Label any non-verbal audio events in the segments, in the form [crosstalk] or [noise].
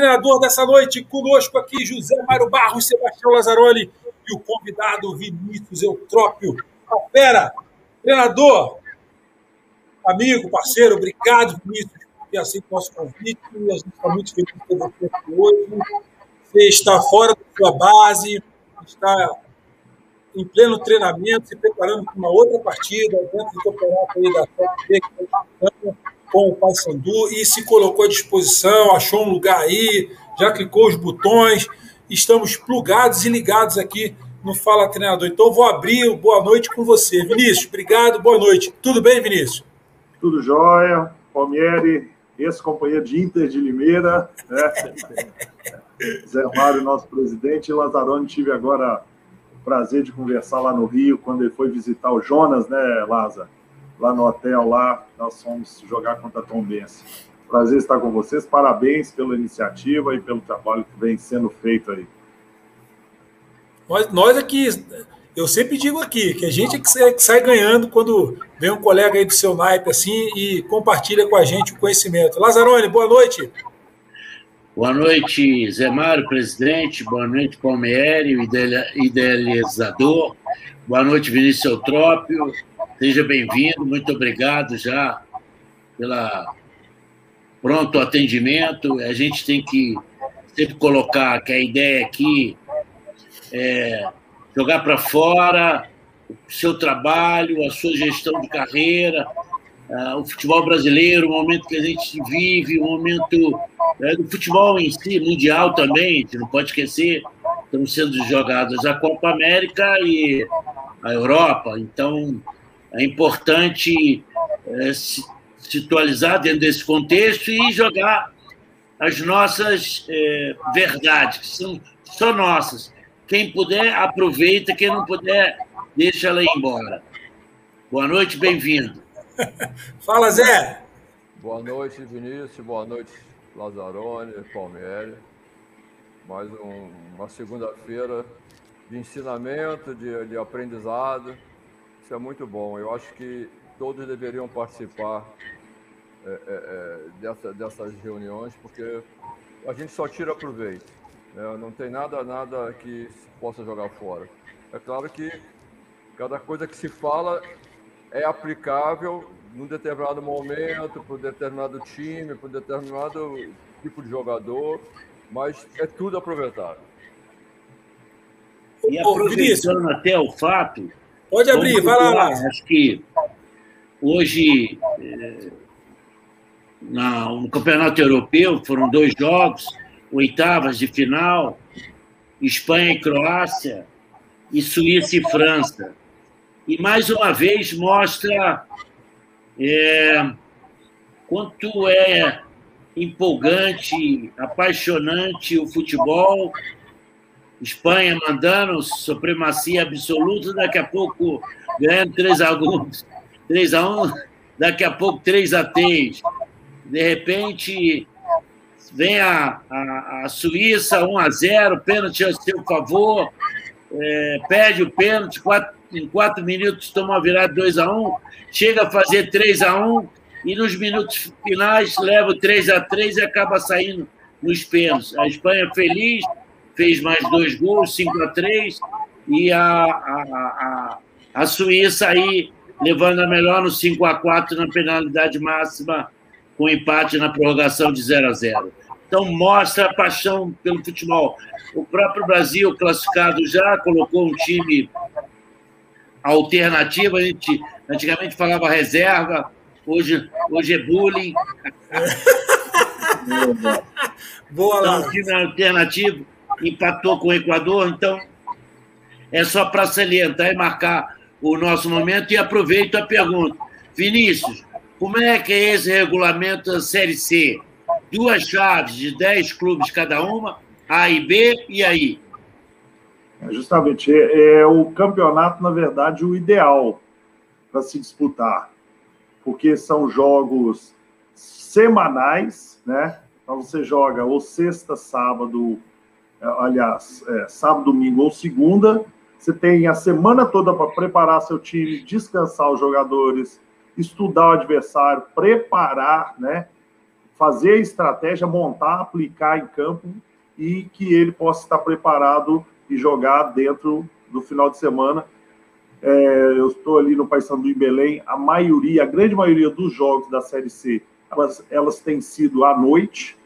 Treinador dessa noite, conosco aqui José Mário Barros, Sebastião Lazzaroli e o convidado Vinícius Eutrópio. A fera, treinador, amigo, parceiro, obrigado, Vinícius, por ter aceito o nosso convite. A gente está muito feliz ter você aqui hoje. Você está fora da sua base, está em pleno treinamento, se preparando para uma outra partida dentro do campeonato aí da Série B, com o Paysandu e se colocou à disposição, achou um lugar aí, já clicou os botões. Estamos plugados e ligados aqui no Fala Treinador. Então vou abrir boa noite com você. Vinícius, obrigado, boa noite. Tudo bem, Vinícius? Tudo jóia. Palmieri, ex-companheiro de Inter de Limeira, né? [laughs] Zé Mário, nosso presidente, e Lazarone tive agora o prazer de conversar lá no Rio, quando ele foi visitar o Jonas, né, Lázaro? Lá no hotel, lá, nós fomos jogar contra a Tom Benz. Prazer estar com vocês, parabéns pela iniciativa e pelo trabalho que vem sendo feito aí. Nós, nós aqui, eu sempre digo aqui, que a gente é que sai, que sai ganhando quando vem um colega aí do seu naipe assim e compartilha com a gente o conhecimento. Lazarone, boa noite. Boa noite, Zé Mário, presidente. Boa noite, Palmieri, o idealizador. Boa noite, Vinícius Eutrópio. Seja bem-vindo. Muito obrigado já pela pronto atendimento. A gente tem que sempre colocar que a ideia aqui é jogar para fora o seu trabalho, a sua gestão de carreira, o futebol brasileiro, o momento que a gente vive, o momento uh, do futebol em si, mundial também, a gente não pode esquecer, estão sendo jogadas a Copa América e a Europa, então é importante uh, se situalizar dentro desse contexto e jogar as nossas eh, verdades, que são só nossas. Quem puder, aproveita, quem não puder, deixa ela ir embora. Boa noite, bem-vindo. [laughs] Fala, Zé. Boa noite, Vinícius. Boa noite, Lazzaroni, Palmieri. Mais um, uma segunda-feira de ensinamento, de, de aprendizado. Isso é muito bom. Eu acho que todos deveriam participar é, é, é dessa, dessas reuniões, porque a gente só tira proveito. Né? Não tem nada, nada que se possa jogar fora. É claro que cada coisa que se fala é aplicável num determinado momento, para um determinado time, para um determinado tipo de jogador, mas é tudo aproveitável. E aproveitando até o fato. Pode abrir, vai lá. Acho que hoje, na, no Campeonato Europeu, foram dois jogos, oitavas de final, Espanha e Croácia, e Suíça e França e mais uma vez mostra é, quanto é empolgante, apaixonante o futebol. Espanha mandando supremacia absoluta, daqui a pouco ganhando 3 a 1, 3 a 1 daqui a pouco 3 a 3. De repente vem a, a, a Suíça 1 a 0, pênalti a seu favor, é, perde o pênalti, quatro em quatro minutos toma virada 2 a 1 chega a fazer 3 a 1 e nos minutos finais leva 3 a 3 e acaba saindo nos pênaltis. A Espanha feliz, fez mais dois gols, 5 a 3 e a, a, a, a Suíça aí levando a melhor no 5 a 4 na penalidade máxima, com empate na prorrogação de 0 a 0 Então, mostra a paixão pelo futebol. O próprio Brasil, classificado já, colocou um time alternativa, a gente antigamente falava reserva, hoje, hoje é bullying. [laughs] Boa então, o time alternativo empatou com o Equador, então é só para salientar e marcar o nosso momento. E aproveito a pergunta. Vinícius, como é que é esse regulamento da Série C? Duas chaves de 10 clubes cada uma, A e B, e aí? É, justamente, é, é o campeonato, na verdade, o ideal para se disputar, porque são jogos semanais, né? Então você joga ou sexta, sábado, aliás, é, sábado, domingo ou segunda. Você tem a semana toda para preparar seu time, descansar os jogadores, estudar o adversário, preparar, né? fazer a estratégia, montar, aplicar em campo e que ele possa estar preparado e jogar dentro do final de semana. É, eu estou ali no Paysandu em Belém, a maioria, a grande maioria dos jogos da Série C, elas, elas têm sido à noite,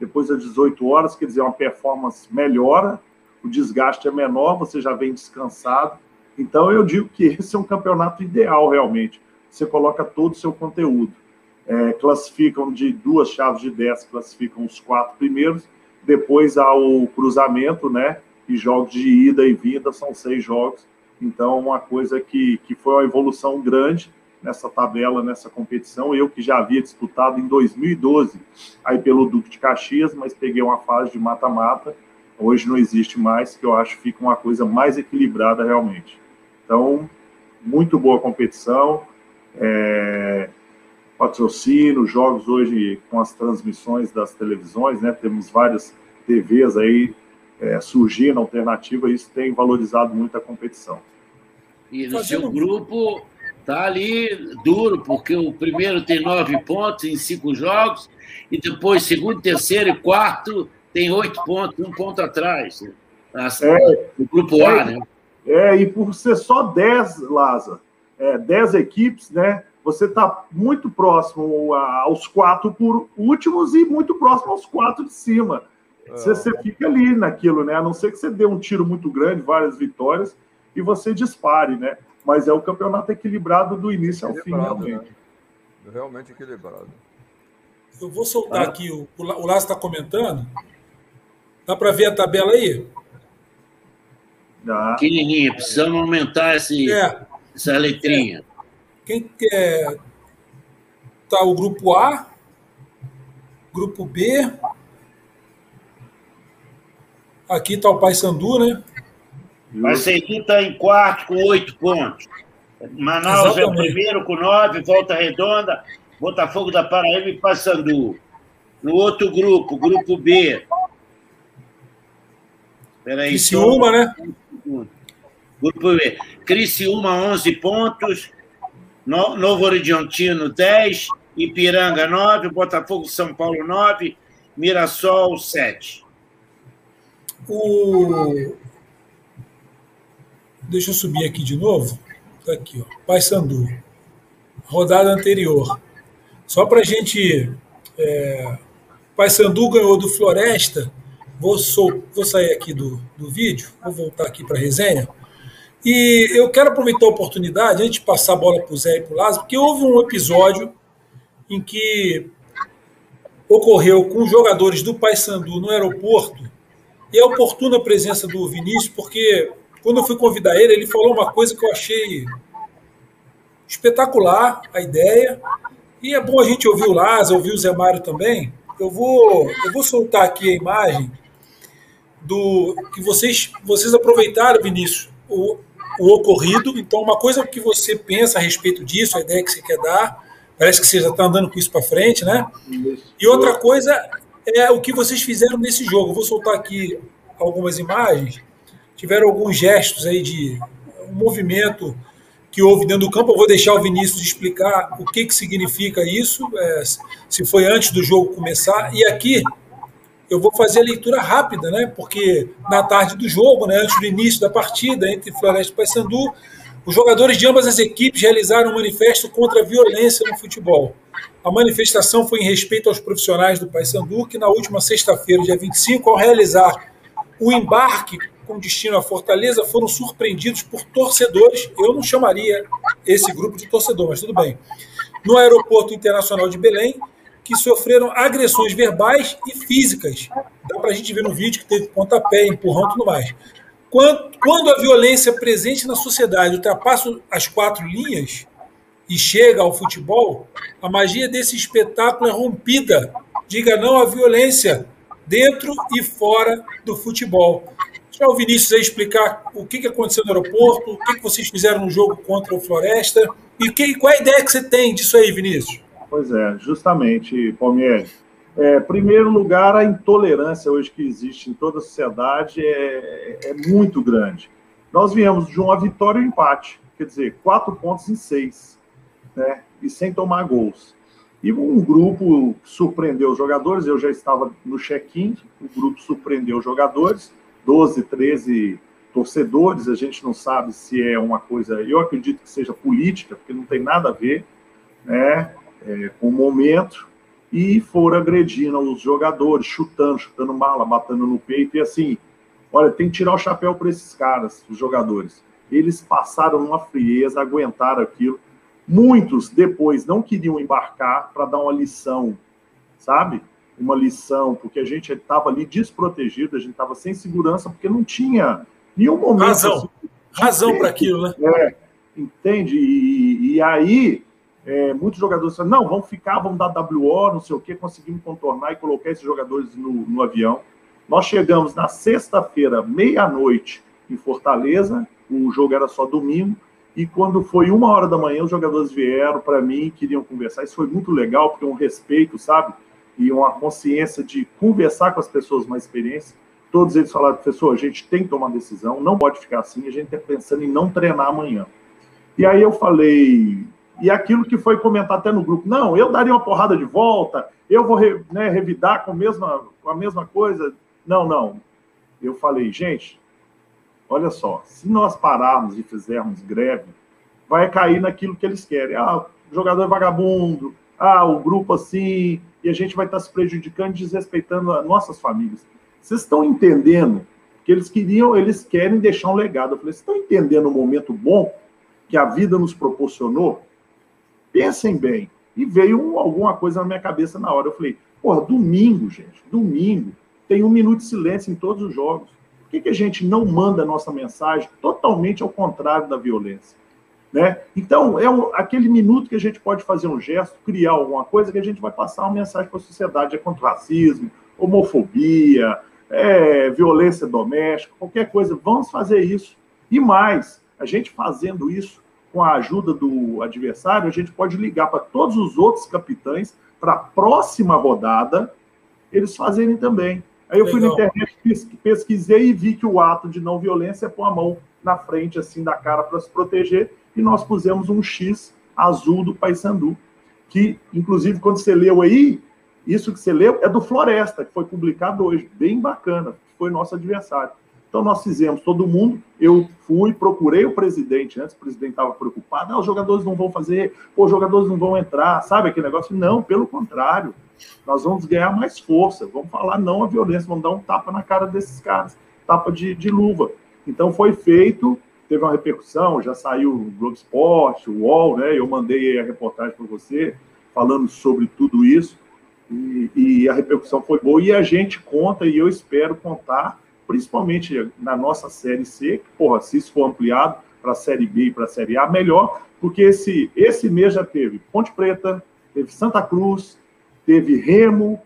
depois das 18 horas, quer dizer, uma performance melhora, o desgaste é menor, você já vem descansado. Então, eu digo que esse é um campeonato ideal, realmente. Você coloca todo o seu conteúdo. É, classificam de duas chaves de 10, classificam os quatro primeiros, depois há o cruzamento, né? E jogos de ida e vinda, são seis jogos. Então, uma coisa que, que foi uma evolução grande nessa tabela, nessa competição. Eu que já havia disputado em 2012, aí pelo Duque de Caxias, mas peguei uma fase de mata-mata. Hoje não existe mais, que eu acho que fica uma coisa mais equilibrada realmente. Então, muito boa competição. É, patrocínio, jogos hoje com as transmissões das televisões, né? Temos várias TVs aí é, surgindo, alternativa, isso tem valorizado muito a competição. E no Fazendo... seu grupo tá ali duro, porque o primeiro tem nove pontos em cinco jogos, e depois segundo, terceiro e quarto tem oito pontos, um ponto atrás. Assim, é, o grupo A, é, né? É, e por ser só dez, Lázaro, é, dez equipes, né? você está muito próximo aos quatro por últimos e muito próximo aos quatro de cima. Você, você, fica ali naquilo, né? A não ser que você dê um tiro muito grande, várias vitórias, e você dispare, né? Mas é o campeonato equilibrado do início ao fim, realmente. Né? Realmente equilibrado. Eu vou soltar ah. aqui, o, o Lázaro está comentando. Dá para ver a tabela aí? Dá. Pequenininha, precisamos aumentar esse, é. essa letrinha. É. Quem quer. Tá o grupo A, grupo B. Aqui está o Paysandu, né? O Paysandu está em quarto com oito pontos. Manaus Exatamente. é o primeiro com nove, Volta Redonda, Botafogo da Paraíba e Paysandu. No outro grupo, grupo B. Peraí, Criciúma, né? Grupo B. Criciúma, 11 pontos. Novo Horizontino, 10, Ipiranga, 9, Botafogo São Paulo, 9, Mirassol, 7. O... Deixa eu subir aqui de novo. Está aqui, ó. Paysandu. Rodada anterior. Só para a gente. É... Paysandu ganhou do Floresta. Vou, sou... vou sair aqui do, do vídeo, vou voltar aqui para a resenha. E eu quero aproveitar a oportunidade, antes de passar a bola para o Zé e para o Lázaro, porque houve um episódio em que ocorreu com jogadores do Paysandu no aeroporto, e é oportuna a presença do Vinícius, porque quando eu fui convidar ele, ele falou uma coisa que eu achei espetacular, a ideia, e é bom a gente ouvir o Lázaro, ouvir o Zé Mário também. Eu vou, eu vou soltar aqui a imagem do que vocês, vocês aproveitaram, Vinícius, o, o ocorrido. Então, uma coisa que você pensa a respeito disso, a ideia que você quer dar, parece que você já está andando com isso para frente, né? E outra coisa é o que vocês fizeram nesse jogo. vou soltar aqui algumas imagens. Tiveram alguns gestos aí de um movimento que houve dentro do campo. Eu vou deixar o Vinícius explicar o que, que significa isso, é, se foi antes do jogo começar. E aqui eu vou fazer a leitura rápida, né? Porque na tarde do jogo, né, antes do início da partida entre Floresta e Paysandu, os jogadores de ambas as equipes realizaram um manifesto contra a violência no futebol. A manifestação foi em respeito aos profissionais do Paysandu, que na última sexta-feira, dia 25, ao realizar o embarque com destino à Fortaleza, foram surpreendidos por torcedores. Eu não chamaria esse grupo de torcedor, mas tudo bem. No Aeroporto Internacional de Belém, que sofreram agressões verbais e físicas. Dá para a gente ver no vídeo que teve pontapé, empurrão e tudo mais. Quando, a violência presente na sociedade ultrapassa as quatro linhas e chega ao futebol, a magia desse espetáculo é rompida. Diga não à violência dentro e fora do futebol. Deixa o Vinícius aí explicar o que aconteceu no aeroporto, o que vocês fizeram no jogo contra o Floresta e que, qual é a ideia que você tem disso aí, Vinícius? Pois é, justamente, Palmieri. É, primeiro lugar, a intolerância hoje que existe em toda a sociedade é, é muito grande. Nós viemos de uma vitória e um empate, quer dizer, quatro pontos em seis, né? E sem tomar gols. E um grupo surpreendeu os jogadores, eu já estava no check-in, o grupo surpreendeu os jogadores, 12, 13 torcedores, a gente não sabe se é uma coisa, eu acredito que seja política, porque não tem nada a ver né, é, com o momento, e foram agredindo os jogadores, chutando, chutando mala, batendo no peito, e assim, olha, tem que tirar o chapéu para esses caras, os jogadores. Eles passaram uma frieza, aguentaram aquilo, Muitos depois não queriam embarcar para dar uma lição, sabe? Uma lição, porque a gente estava ali desprotegido, a gente estava sem segurança, porque não tinha nenhum momento. Razão. Assim, Razão para aquilo, né? É, entende? E, e aí, é, muitos jogadores falaram: não, vamos ficar, vamos dar WO, não sei o quê, conseguimos contornar e colocar esses jogadores no, no avião. Nós chegamos na sexta-feira, meia-noite, em Fortaleza, o jogo era só domingo. E quando foi uma hora da manhã, os jogadores vieram para mim, queriam conversar. Isso foi muito legal, porque um respeito, sabe? E uma consciência de conversar com as pessoas mais experientes. Todos eles falaram, professor, a gente tem que tomar decisão, não pode ficar assim, a gente está pensando em não treinar amanhã. E aí eu falei, e aquilo que foi comentado até no grupo, não, eu daria uma porrada de volta, eu vou né, revidar com a, mesma, com a mesma coisa. Não, não. Eu falei, gente, Olha só, se nós pararmos e fizermos greve, vai cair naquilo que eles querem. Ah, o jogador é vagabundo, ah, o grupo assim, e a gente vai estar se prejudicando, desrespeitando as nossas famílias. Vocês estão entendendo que eles queriam, eles querem deixar um legado. Eu falei, vocês estão entendendo o momento bom que a vida nos proporcionou? Pensem bem. E veio alguma coisa na minha cabeça na hora. Eu falei, porra, domingo, gente, domingo, tem um minuto de silêncio em todos os jogos. Por que, que a gente não manda a nossa mensagem totalmente ao contrário da violência? Né? Então, é aquele minuto que a gente pode fazer um gesto, criar alguma coisa que a gente vai passar uma mensagem para a sociedade. É contra o racismo, homofobia, é, violência doméstica, qualquer coisa. Vamos fazer isso. E mais, a gente fazendo isso com a ajuda do adversário, a gente pode ligar para todos os outros capitães para a próxima rodada eles fazerem também. Aí eu fui Legal. na internet, pesquisei e vi que o ato de não violência é pôr a mão na frente, assim, da cara para se proteger, e nós pusemos um X azul do Paysandu, que, inclusive, quando você leu aí, isso que você leu é do Floresta, que foi publicado hoje, bem bacana, foi nosso adversário. Então, nós fizemos, todo mundo, eu fui, procurei o presidente, antes o presidente estava preocupado, ah, os jogadores não vão fazer, pô, os jogadores não vão entrar, sabe aquele negócio? Não, pelo contrário, nós vamos ganhar mais força, vamos falar não à violência, vamos dar um tapa na cara desses caras, tapa de, de luva. Então foi feito, teve uma repercussão, já saiu o Globo Esporte, o UOL, né? Eu mandei a reportagem para você falando sobre tudo isso e, e, a repercussão foi boa e a gente conta e eu espero contar, principalmente na nossa série C, porra, se isso for ampliado para a série B e para a série A, melhor, porque esse, esse mês já teve Ponte Preta, teve Santa Cruz, teve Remo,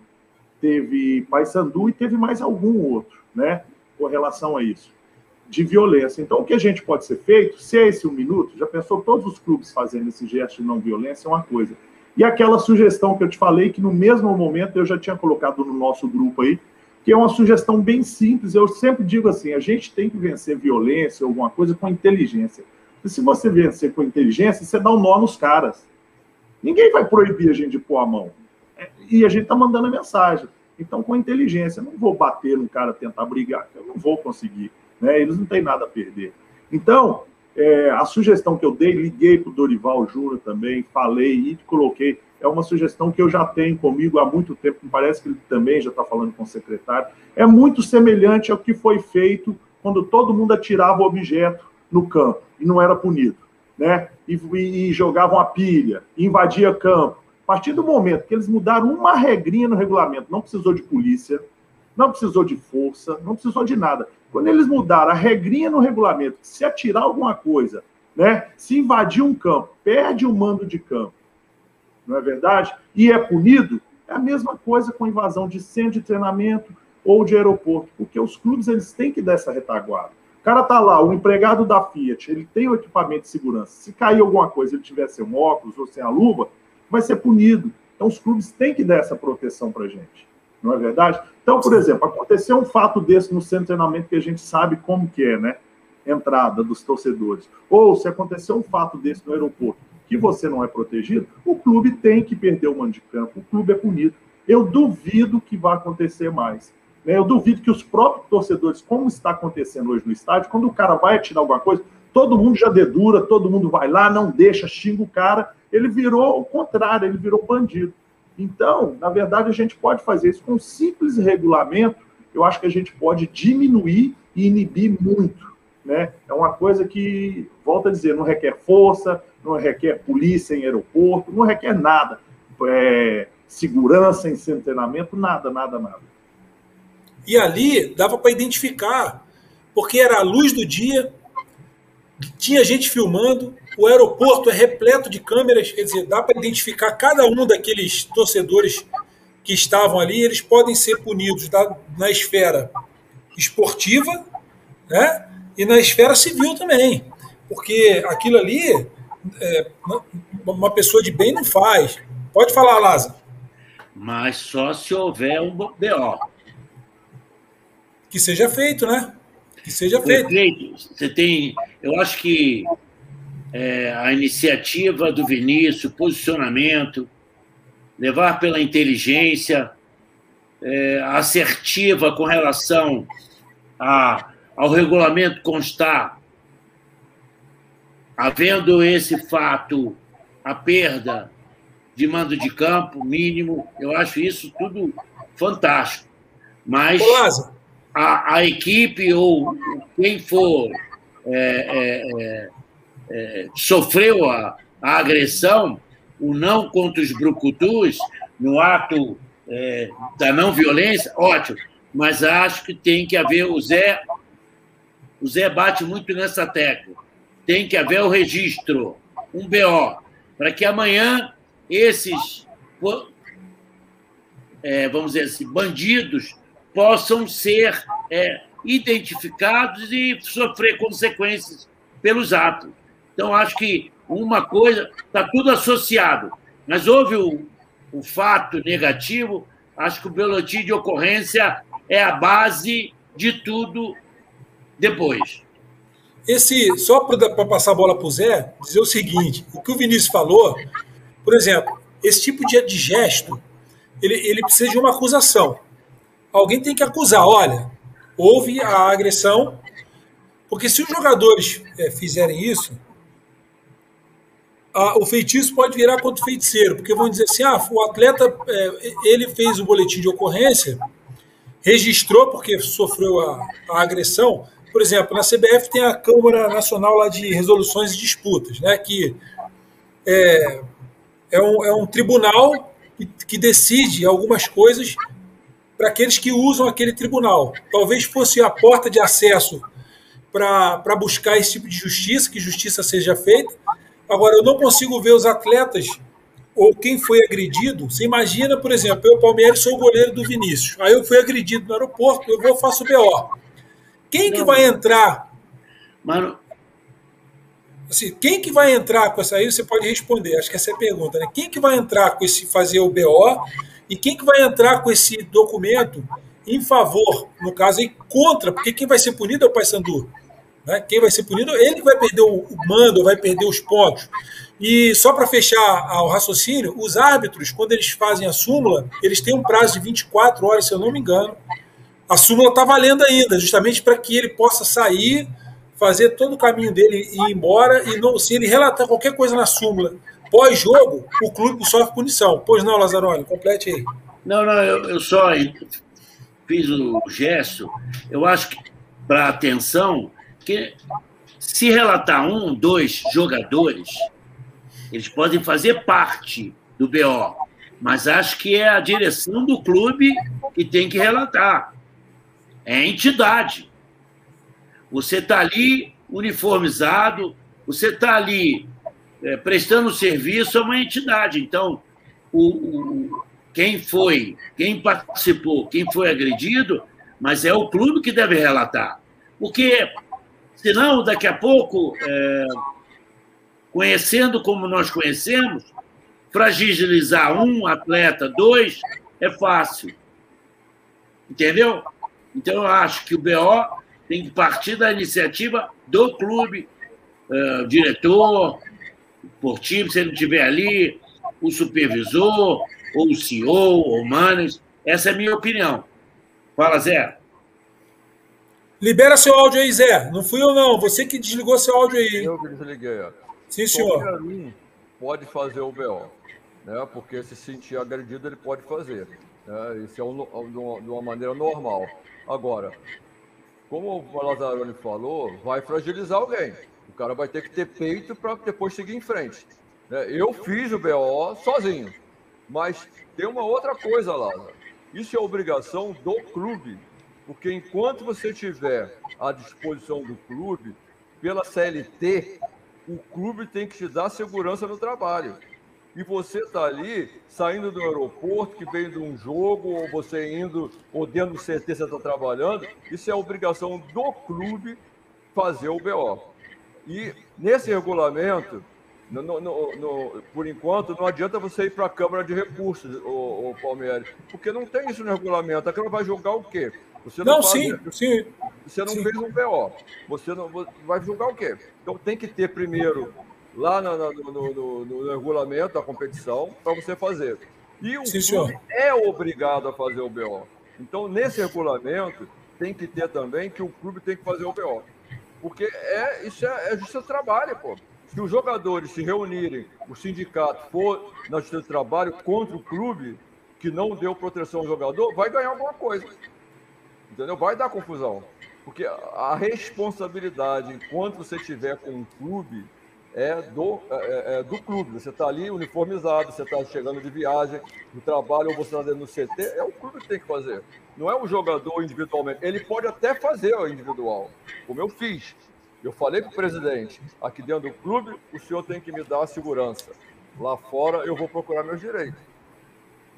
teve Paysandu e teve mais algum outro, né, com relação a isso, de violência. Então, o que a gente pode ser feito, se é esse um minuto, já pensou todos os clubes fazendo esse gesto de não violência, é uma coisa. E aquela sugestão que eu te falei, que no mesmo momento eu já tinha colocado no nosso grupo aí, que é uma sugestão bem simples. Eu sempre digo assim: a gente tem que vencer violência, alguma coisa, com inteligência. E se você vencer com inteligência, você dá um nó nos caras. Ninguém vai proibir a gente de pôr a mão e a gente está mandando a mensagem. Então, com inteligência, não vou bater no cara, tentar brigar, eu não vou conseguir. Né? Eles não têm nada a perder. Então, é, a sugestão que eu dei, liguei para o Dorival Júnior também, falei e coloquei. É uma sugestão que eu já tenho comigo há muito tempo, me parece que ele também já está falando com o secretário. É muito semelhante ao que foi feito quando todo mundo atirava o objeto no campo e não era punido. Né? E, e, e jogavam a pilha, invadia campo a partir do momento que eles mudaram uma regrinha no regulamento, não precisou de polícia, não precisou de força, não precisou de nada. Quando eles mudaram a regrinha no regulamento, se atirar alguma coisa, né, se invadir um campo, perde o mando de campo, não é verdade? E é punido, é a mesma coisa com invasão de centro de treinamento ou de aeroporto, porque os clubes eles têm que dar essa retaguarda. O cara tá lá, o empregado da Fiat, ele tem o equipamento de segurança. Se cair alguma coisa, ele tiver sem óculos ou sem a luva, vai ser punido. Então, os clubes têm que dar essa proteção para a gente, não é verdade? Então, por exemplo, aconteceu um fato desse no centro de treinamento que a gente sabe como que é, né? Entrada dos torcedores. Ou se aconteceu um fato desse no aeroporto, que você não é protegido, o clube tem que perder o mando de campo, o clube é punido. Eu duvido que vai acontecer mais. Né? Eu duvido que os próprios torcedores, como está acontecendo hoje no estádio, quando o cara vai atirar alguma coisa, todo mundo já dedura, todo mundo vai lá, não deixa, xinga o cara. Ele virou o contrário, ele virou bandido. Então, na verdade, a gente pode fazer isso com um simples regulamento. Eu acho que a gente pode diminuir e inibir muito. Né? É uma coisa que, volto a dizer, não requer força, não requer polícia em aeroporto, não requer nada. É, segurança em treinamento, nada, nada, nada. E ali dava para identificar, porque era a luz do dia, tinha gente filmando, o aeroporto é repleto de câmeras, quer dizer, dá para identificar cada um daqueles torcedores que estavam ali, eles podem ser punidos na, na esfera esportiva, né? E na esfera civil também, porque aquilo ali é, uma pessoa de bem não faz. Pode falar, Lázaro. Mas só se houver um BO. Que seja feito, né? Que seja feito. Perfeito. Você tem. Eu acho que é, a iniciativa do Vinícius, posicionamento, levar pela inteligência, é, assertiva com relação a, ao regulamento constar, havendo esse fato, a perda de mando de campo mínimo, eu acho isso tudo fantástico. Mas a, a equipe ou quem for é, é, é, é, sofreu a, a, agressão, o não contra os brucutus, no ato é, da não violência, ótimo. Mas acho que tem que haver o Zé. O Zé bate muito nessa tecla. Tem que haver o registro, um BO, para que amanhã esses, é, vamos dizer assim, bandidos possam ser é, identificados e sofrer consequências pelos atos. Então, acho que uma coisa, está tudo associado, mas houve o, o fato negativo, acho que o boletim de ocorrência é a base de tudo depois. Esse, só para passar a bola para o Zé, dizer o seguinte: o que o Vinícius falou por exemplo, esse tipo de, de gesto, ele, ele precisa de uma acusação. Alguém tem que acusar, olha, houve a agressão, porque se os jogadores é, fizerem isso, a, o feitiço pode virar contra o feiticeiro, porque vão dizer assim, ah, o atleta, é, ele fez o boletim de ocorrência, registrou porque sofreu a, a, agressão. Por exemplo, na CBF tem a Câmara Nacional lá de Resoluções e Disputas, né, que é, é um, é um tribunal que, que decide algumas coisas para aqueles que usam aquele tribunal. Talvez fosse a porta de acesso para buscar esse tipo de justiça, que justiça seja feita. Agora, eu não consigo ver os atletas ou quem foi agredido. Você imagina, por exemplo, eu, Palmeiras, sou o goleiro do Vinícius. Aí eu fui agredido no aeroporto, eu vou faço o BO. Quem não, que vai entrar? Mano, Assim, quem que vai entrar com essa aí? Você pode responder. Acho que essa é a pergunta, né? Quem que vai entrar com esse fazer o BO e quem que vai entrar com esse documento em favor, no caso aí contra, porque quem vai ser punido é o Paysandu. Né? Quem vai ser punido, ele que vai perder o mando, vai perder os pontos. E só para fechar o raciocínio, os árbitros, quando eles fazem a súmula, eles têm um prazo de 24 horas, se eu não me engano. A súmula está valendo ainda, justamente para que ele possa sair fazer todo o caminho dele e ir embora, e não, se ele relatar qualquer coisa na súmula pós-jogo, o clube sofre punição. Pois não, Lazarone, complete aí. Não, não, eu, eu só fiz o gesto, eu acho que, para atenção, que se relatar um, dois jogadores, eles podem fazer parte do BO, mas acho que é a direção do clube que tem que relatar. É entidade. Você está ali uniformizado, você está ali é, prestando serviço a uma entidade. Então, o, o, quem foi, quem participou, quem foi agredido, mas é o clube que deve relatar. Porque, senão, daqui a pouco, é, conhecendo como nós conhecemos, fragilizar um atleta, dois, é fácil. Entendeu? Então, eu acho que o BO tem que partir da iniciativa do clube, uh, diretor, por time, se ele não tiver ali, o supervisor, ou o CEO, ou o manager. Essa é a minha opinião. Fala, Zé. Libera seu áudio aí, Zé. Não fui eu, não. Você que desligou seu áudio aí. Eu que desliguei, ó. Sim, senhor. Qualquer um pode fazer o BO, né? Porque se sentir agredido, ele pode fazer. Né? Isso é um, de uma maneira normal. Agora, como o Lazzaroni falou, vai fragilizar alguém. O cara vai ter que ter peito para depois seguir em frente. Né? Eu fiz o BO sozinho, mas tem uma outra coisa, Lázaro. Isso é obrigação do clube, porque enquanto você tiver à disposição do clube, pela CLT, o clube tem que te dar segurança no trabalho. E você está ali, saindo do aeroporto, que vem de um jogo, ou você indo, ou dentro do CT você está trabalhando, isso é obrigação do clube fazer o BO. E nesse regulamento, no, no, no, por enquanto, não adianta você ir para a Câmara de Recursos, o, o Palmeiras, porque não tem isso no regulamento. A Câmara vai julgar o quê? Você não, não sim, sim. Você não sim. fez um BO. Você não vai julgar o quê? Então tem que ter primeiro lá no, no, no regulamento da competição para você fazer. E o sim, clube é obrigado a fazer o BO. Então, nesse regulamento, tem que ter também que o clube tem que fazer o BO. Porque é, isso é, é justiça do trabalho, pô. Se os jogadores se reunirem, o sindicato for na justiça do trabalho contra o clube que não deu proteção ao jogador, vai ganhar alguma coisa. Entendeu? Vai dar confusão. Porque a responsabilidade, enquanto você tiver com um clube, é do, é, é, é do clube. Você está ali uniformizado, você está chegando de viagem, do trabalho, ou você está dentro do CT, é o clube que tem que fazer. Não é o jogador individualmente. Ele pode até fazer o individual, como eu fiz. Eu falei para o presidente, aqui dentro do clube, o senhor tem que me dar a segurança. Lá fora, eu vou procurar meus direitos.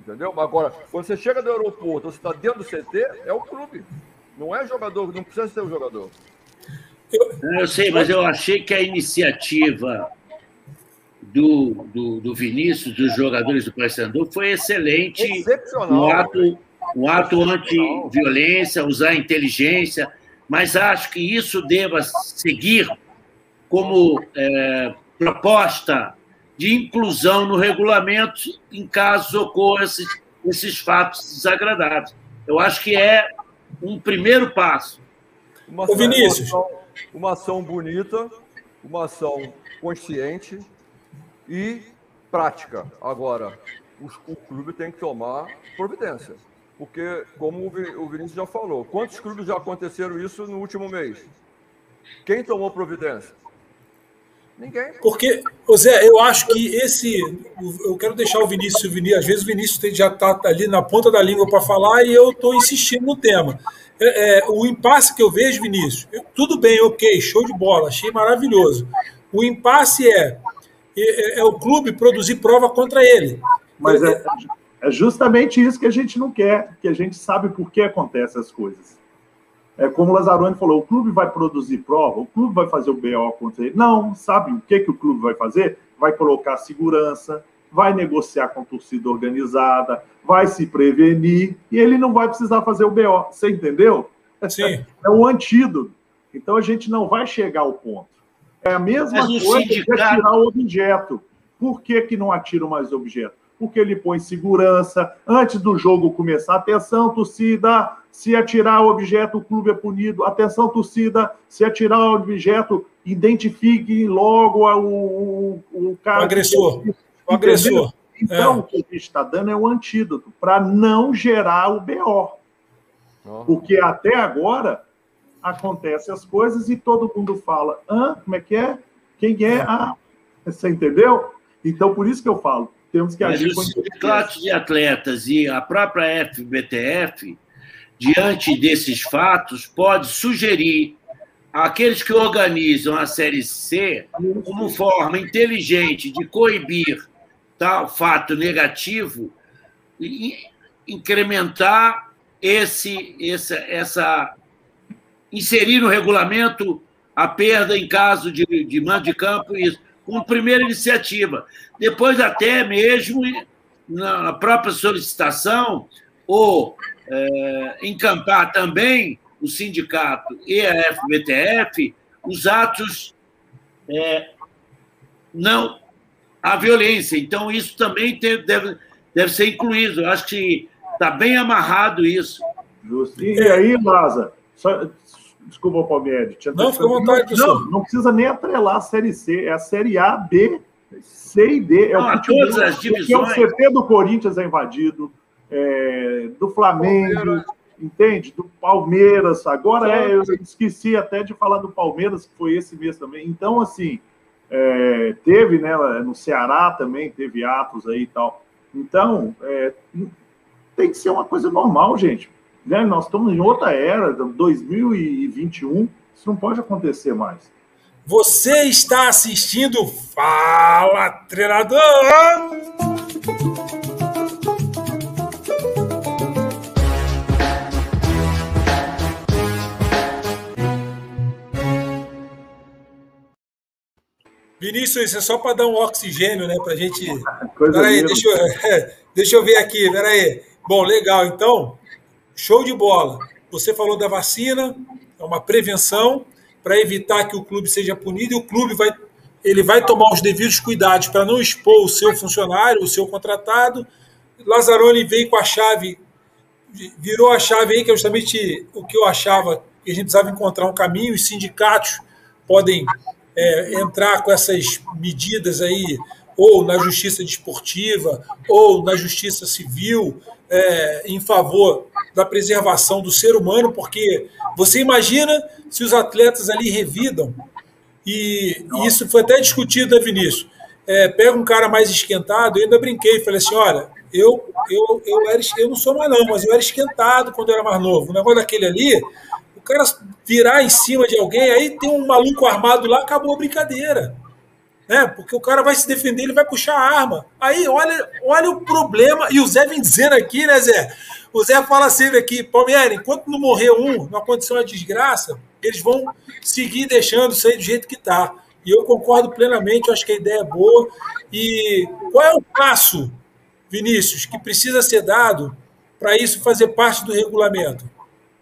Entendeu? Mas agora, quando você chega do aeroporto, você está dentro do CT, é o clube. Não é jogador, não precisa ser o jogador. Eu sei, mas eu achei que a iniciativa do, do, do Vinícius, dos jogadores do Paysandu, foi excelente. Excepcional. Um ato, um ato anti-violência, usar a inteligência, mas acho que isso deva seguir como é, proposta de inclusão no regulamento em caso ocorram esses, esses fatos desagradáveis. Eu acho que é um primeiro passo. Uma Ô, Vinícius. Uma ação, bonita, uma ação consciente e prática. Agora, o clube tem que tomar providência. Porque, como o Vinícius já falou, quantos clubes já aconteceram isso no último mês? Quem tomou providência? Ninguém. Porque, Zé, eu acho que esse. Eu quero deixar o Vinícius o Vinícius. Às vezes o Vinícius já está ali na ponta da língua para falar e eu estou insistindo no tema. É, é, o impasse que eu vejo, Vinícius, eu, tudo bem, ok, show de bola, achei maravilhoso. O impasse é, é, é o clube produzir prova contra ele. Mas é, é justamente isso que a gente não quer, que a gente sabe por que acontecem as coisas. É como o Lazzaroni falou, o clube vai produzir prova, o clube vai fazer o BO contra ele. Não, sabe o que, que o clube vai fazer? Vai colocar segurança, vai negociar com torcida organizada, vai se prevenir e ele não vai precisar fazer o BO. Você entendeu? Sim. É o antídoto. Então a gente não vai chegar ao ponto. É a mesma coisa que tirar o objeto. Por que, que não atiram mais objeto? Porque ele põe segurança. Antes do jogo começar, atenção, torcida, se atirar o objeto, o clube é punido. Atenção, torcida, se atirar o objeto, identifique logo o, o, o cara. O agressor. Que o agressor. Então, é. o que a gente está dando é um antídoto para não gerar o BO. Oh. Porque até agora acontecem as coisas e todo mundo fala: Hã? como é que é? Quem é? Ah, você entendeu? Então, por isso que eu falo, temos que agir Mas com sindicatos de atletas e a própria FBTF, diante desses fatos, pode sugerir àqueles que organizam a Série C como forma inteligente de coibir tal fato negativo e incrementar esse, essa, essa inserir no regulamento a perda em caso de, de mando de campo isso como primeira iniciativa. Depois até mesmo na própria solicitação ou é, encampar também o sindicato e a FBTF os atos é, não à violência. Então, isso também deve, deve ser incluído. Eu acho que está bem amarrado isso. Justo. E, aí, Laza, só, desculpa, Palmeiras. Não, fica à vontade, não, não precisa nem atrelar a Série C, é a Série A, B, C e D. É não, o todas as divisões. É o CT do Corinthians é invadido, é, do Flamengo, Palmeiras. entende? Do Palmeiras. Agora é, eu esqueci até de falar do Palmeiras, que foi esse mês também. Então, assim, é, teve, né, no Ceará também, teve atos aí e tal. Então, é, tem que ser uma coisa normal, gente. Né? Nós estamos em outra era, 2021, isso não pode acontecer mais. Você está assistindo Fala Treinador! Vinícius, isso é só para dar um oxigênio, né? Para a gente. [laughs] Peraí, deixa eu, [laughs] deixa eu ver aqui, peraí. Bom, legal. Então, show de bola. Você falou da vacina, é uma prevenção para evitar que o clube seja punido e o clube vai, ele vai tomar os devidos cuidados para não expor o seu funcionário, o seu contratado. Lazzaroni veio com a chave, virou a chave aí, que é justamente o que eu achava que a gente precisava encontrar um caminho. Os sindicatos podem é, entrar com essas medidas aí, ou na justiça desportiva, ou na justiça civil, é, em favor da preservação do ser humano, porque você imagina se os atletas ali revidam, e, e isso foi até discutido, né, Vinícius? É, pega um cara mais esquentado, eu ainda brinquei, falei assim: olha, eu, eu, eu, era, eu não sou mais não, mas eu era esquentado quando eu era mais novo. O negócio daquele ali, cara virar em cima de alguém, aí tem um maluco armado lá, acabou a brincadeira né? Porque o cara vai se defender, ele vai puxar a arma. Aí, olha, olha o problema. E o Zé vem dizendo aqui, né, Zé? O Zé fala sempre aqui, Palmeiras, enquanto não morrer um, não aconteceu uma desgraça, eles vão seguir deixando isso aí do jeito que está. E eu concordo plenamente, eu acho que a ideia é boa. E qual é o passo, Vinícius, que precisa ser dado para isso fazer parte do regulamento?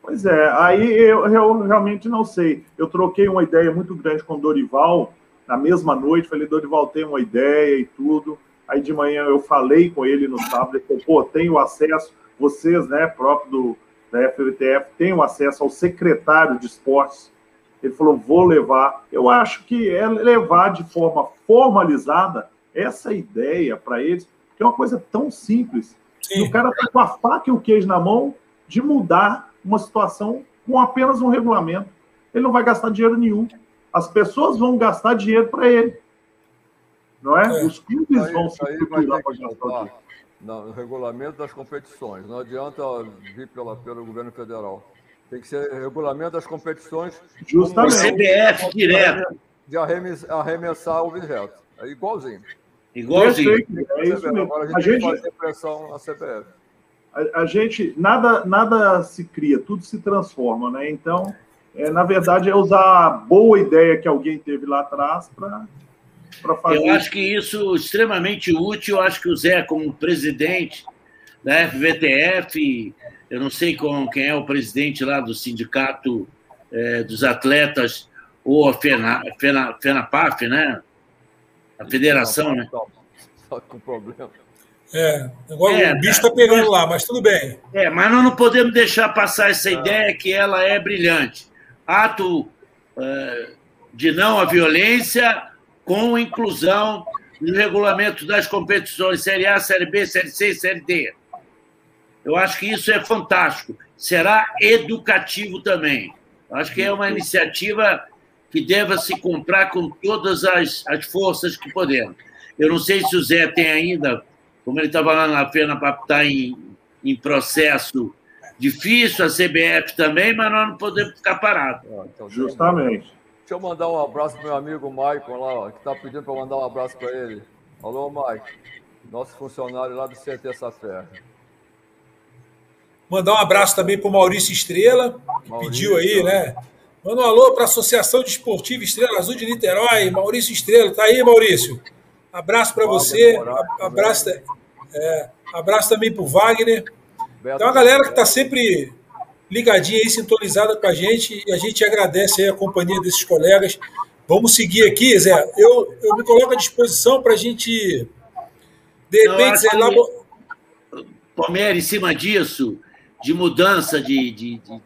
Pois é, aí eu, eu realmente não sei. Eu troquei uma ideia muito grande com o Dorival, na mesma noite, falei, Dorival, tem uma ideia e tudo. Aí de manhã eu falei com ele no sábado, ele falou, pô, tenho acesso, vocês, né, próprio do, da FBTF, têm acesso ao secretário de esportes. Ele falou, vou levar. Eu acho que é levar de forma formalizada essa ideia para eles, que é uma coisa tão simples. Sim. E o cara está com a faca e o queijo na mão de mudar uma situação com apenas um regulamento. Ele não vai gastar dinheiro nenhum as pessoas vão gastar dinheiro para ele. Não é? é. Os clubes aí, vão se estruturar para gastar dinheiro. No regulamento das competições. Não adianta vir pela, pelo governo federal. Tem que ser regulamento das competições. Justamente. O CBF direto. De arremessar o objeto. É igualzinho. Igualzinho. É isso mesmo. Agora a gente, a gente fazer pressão à CBF. A, a, gente, nada, nada se cria, tudo se transforma, né? Então, é, na verdade, é usar a boa ideia que alguém teve lá atrás para fazer. Eu acho que isso é extremamente útil. Eu acho que o Zé, como presidente da FVTF, eu não sei com, quem é o presidente lá do sindicato é, dos atletas, ou a FENA, FENA, FENAPAF, né? A federação, né? Só com problema. É, agora é, o bicho está pegando lá, mas tudo bem. É, mas nós não podemos deixar passar essa ideia que ela é brilhante ato é, de não à violência com inclusão no regulamento das competições Série A, Série B, Série C e Série D. Eu acho que isso é fantástico. Será educativo também. Eu acho que é uma iniciativa que deva se comprar com todas as, as forças que podemos. Eu não sei se o Zé tem ainda, como ele estava lá na Fena para estar em, em processo Difícil a CBF também, mas nós não podemos ficar parados. Ah, então, Justamente. Deixa eu mandar um abraço para meu amigo Maicon lá, que está pedindo para mandar um abraço para ele. Alô, Maicon. Nosso funcionário lá do CT Safé. Mandar um abraço também para o Maurício Estrela, que Maurício, pediu aí, né? Manda um alô para a Associação Desportiva Estrela Azul de Niterói, Maurício Estrela. Tá aí, Maurício? Abraço para você. abraço, é, abraço também para o Wagner. Então, a galera que está sempre ligadinha aí, sintonizada com a gente, e a gente agradece aí a companhia desses colegas Vamos seguir aqui, Zé. Eu, eu me coloco à disposição para a gente, de repente, Zé, Palmeiras, em cima disso, de mudança de, de, de,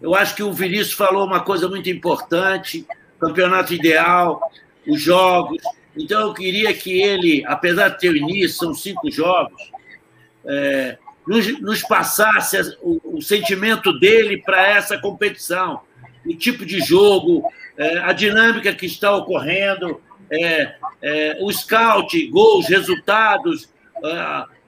Eu acho que o Vinícius falou uma coisa muito importante: campeonato ideal, os jogos. Então, eu queria que ele, apesar de ter o início, são cinco jogos, é, nos, nos, passasse o, o sentimento dele para essa competição, o tipo de jogo, é, a dinâmica que está ocorrendo, é, é, o scout, gols, resultados,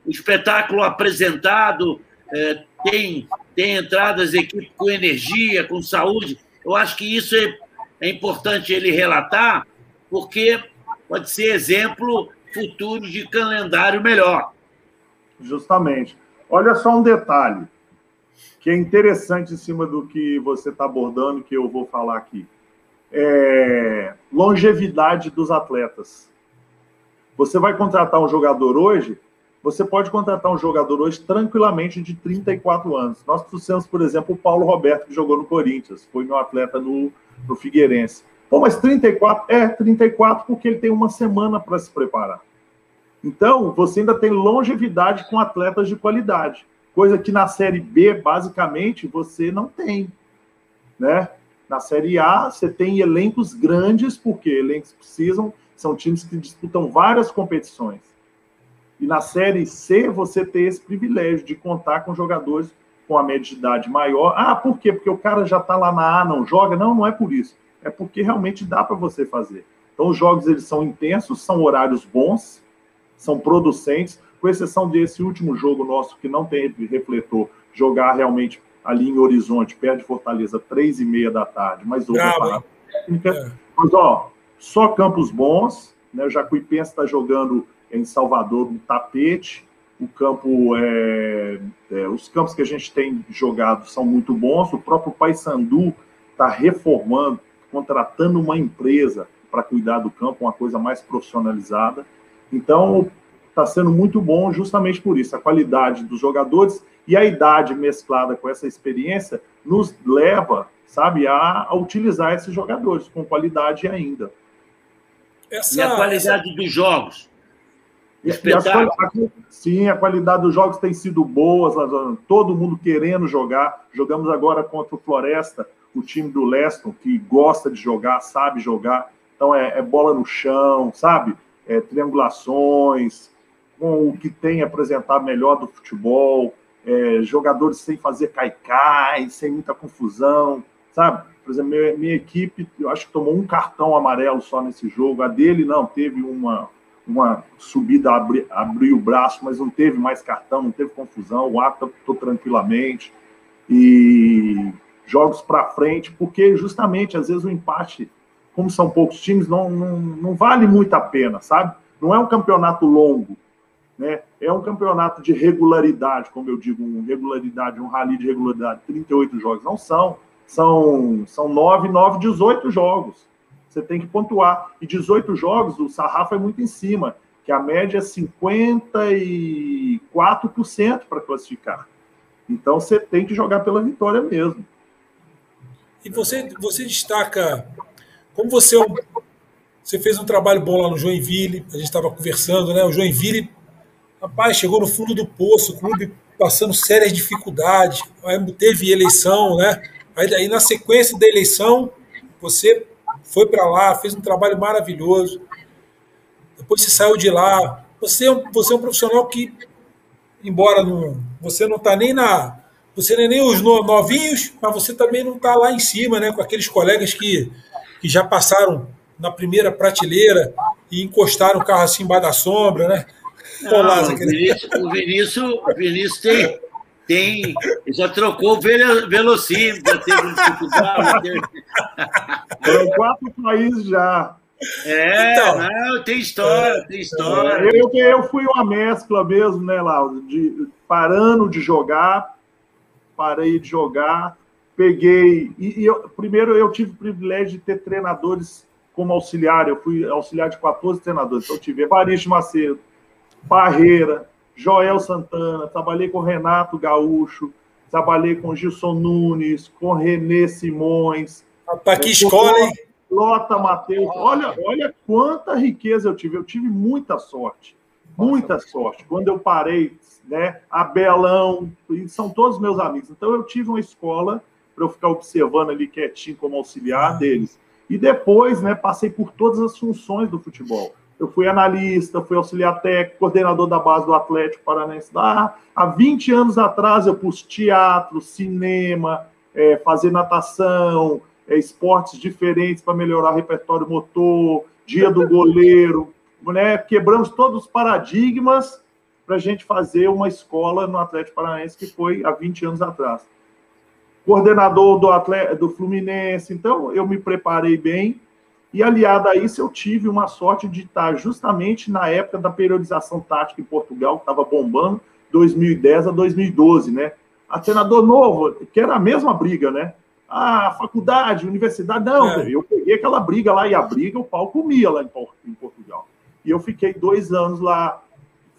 o espetáculo apresentado, é, tem, tem entradas equipe com energia, com saúde. Eu acho que isso é, é importante ele relatar, porque pode ser exemplo futuro de calendário melhor. Justamente. Olha só um detalhe que é interessante em cima do que você está abordando, que eu vou falar aqui é, longevidade dos atletas. Você vai contratar um jogador hoje, você pode contratar um jogador hoje tranquilamente de 34 anos. Nós trouxemos, por exemplo, o Paulo Roberto, que jogou no Corinthians, foi meu atleta no, no Figueirense. Pô, mas 34? É, 34 porque ele tem uma semana para se preparar. Então, você ainda tem longevidade com atletas de qualidade, coisa que na Série B, basicamente, você não tem. Né? Na Série A, você tem elencos grandes, porque elencos precisam, são times que disputam várias competições. E na Série C, você tem esse privilégio de contar com jogadores com a média de idade maior. Ah, por quê? Porque o cara já está lá na A, não joga? Não, não é por isso. É porque realmente dá para você fazer. Então, os jogos eles são intensos, são horários bons, são producentes, com exceção desse último jogo nosso que não tem refletor, jogar realmente ali em Horizonte, perto de Fortaleza, três e meia da tarde, mas outra parada técnica. É. Mas, ó, só campos bons, né? O Jacuipense está jogando em Salvador no tapete. O campo, é, é, os campos que a gente tem jogado são muito bons. O próprio Paysandu está reformando, contratando uma empresa para cuidar do campo, uma coisa mais profissionalizada. Então, está sendo muito bom justamente por isso. A qualidade dos jogadores e a idade mesclada com essa experiência nos leva, sabe, a, a utilizar esses jogadores com qualidade ainda. Essa, e a qualidade essa... dos jogos. A, sim, a qualidade dos jogos tem sido boa, todo mundo querendo jogar. Jogamos agora contra o Floresta, o time do Leston, que gosta de jogar, sabe jogar. Então é, é bola no chão, sabe? É, triangulações, com o que tem apresentado melhor do futebol é, jogadores sem fazer caicai, sem muita confusão, sabe? Por exemplo, minha, minha, equipe, eu acho que tomou um cartão amarelo só nesse jogo. A dele não, teve uma, uma subida, abri, abriu o braço, mas não teve mais cartão, não teve confusão. O estou tranquilamente. E jogos para frente, porque justamente às vezes o empate, como são poucos times, não, não, não vale muito a pena, sabe? Não é um campeonato longo. Né? É um campeonato de regularidade, como eu digo, um regularidade, um rally de regularidade, 38 jogos. Não são. São, são 9, 9, 18 jogos. Você tem que pontuar. E 18 jogos, o sarrafo é muito em cima, que a média é 54% para classificar. Então você tem que jogar pela vitória mesmo. E você, você destaca, como você, é você fez um trabalho bom lá no Joinville, a gente estava conversando, né? O Joinville Rapaz, chegou no fundo do poço, o clube passando sérias dificuldades, aí teve eleição, né? Aí daí na sequência da eleição, você foi para lá, fez um trabalho maravilhoso. Depois você saiu de lá. Você é um, você é um profissional que, embora não, você não está nem na. Você não é nem os novinhos, mas você também não está lá em cima, né? Com aqueles colegas que, que já passaram na primeira prateleira e encostaram o carro assim embaixo da sombra, né? Não, o, Vinícius, o, Vinícius, o Vinícius tem, tem. Já trocou o velocímetro, já teve dificuldade. Foram quatro países já. É, então, não, tem história, tem história. Eu, eu fui uma mescla mesmo, né, Lauro? De, parando de jogar, parei de jogar, peguei. E, e eu, primeiro eu tive o privilégio de ter treinadores como auxiliar, eu fui auxiliar de 14 treinadores. Então, eu tive Evaristo Macedo, Barreira, Joel Santana, trabalhei com Renato Gaúcho, trabalhei com Gilson Nunes, com Renê Simões. Rapaz, que escola, hein? Lota, Matheus. Olha, olha quanta riqueza eu tive. Eu tive muita sorte. Muita sorte. Quando eu parei, né? Abelão, são todos meus amigos. Então eu tive uma escola para eu ficar observando ali quietinho como auxiliar deles. E depois, né, passei por todas as funções do futebol. Eu fui analista, fui auxiliar técnico, coordenador da base do Atlético Paranaense. Ah, há 20 anos atrás eu pus teatro, cinema, é, fazer natação, é, esportes diferentes para melhorar o repertório motor, dia do goleiro. Né? Quebramos todos os paradigmas para a gente fazer uma escola no Atlético Paranaense que foi há 20 anos atrás. Coordenador do, Atlético, do Fluminense, então eu me preparei bem e aliado a isso, eu tive uma sorte de estar justamente na época da periodização tática em Portugal, que estava bombando, 2010 a 2012, né? A treinador novo, que era a mesma briga, né? Ah, faculdade, universidade, não, é. eu peguei aquela briga lá, e a briga o pau comia lá em, Portugal. E eu fiquei dois anos lá,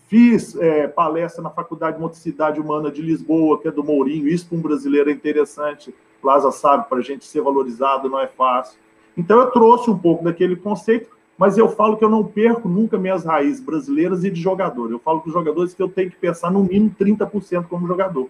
fiz é, palestra na Faculdade de Motricidade Humana de Lisboa, que é do Mourinho, isso para um brasileiro é interessante, Plaza sabe, para a gente ser valorizado não é fácil. Então eu trouxe um pouco daquele conceito, mas eu falo que eu não perco nunca minhas raízes brasileiras e de jogador. Eu falo com os jogadores que eu tenho que pensar no mínimo 30% como jogador,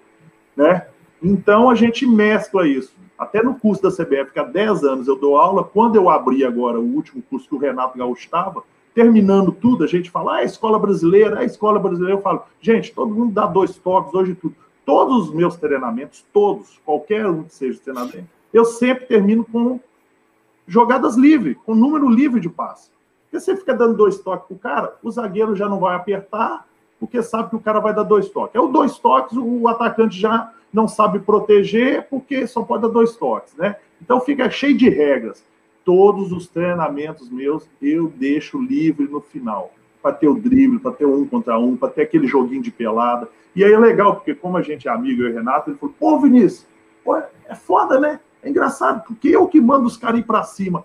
né? Então a gente mescla isso. Até no curso da CBF, que há 10 anos eu dou aula, quando eu abri agora o último curso que o Renato Gaúcho estava, terminando tudo, a gente fala, ah, escola brasileira, a escola brasileira, eu falo, gente, todo mundo dá dois toques hoje tudo. Todos os meus treinamentos, todos, qualquer um que seja treinamento, eu sempre termino com jogadas livres, com número livre de passe. Porque você fica dando dois toques para o cara, o zagueiro já não vai apertar, porque sabe que o cara vai dar dois toques. É o dois toques, o atacante já não sabe proteger, porque só pode dar dois toques, né? Então fica cheio de regras. Todos os treinamentos meus eu deixo livre no final. Para ter o drible, para ter um contra um, para ter aquele joguinho de pelada. E aí é legal, porque como a gente é amigo, eu e o Renato, ele falou: pô, Vinícius, pô, é foda, né? É engraçado, porque eu que mando os caras ir para cima.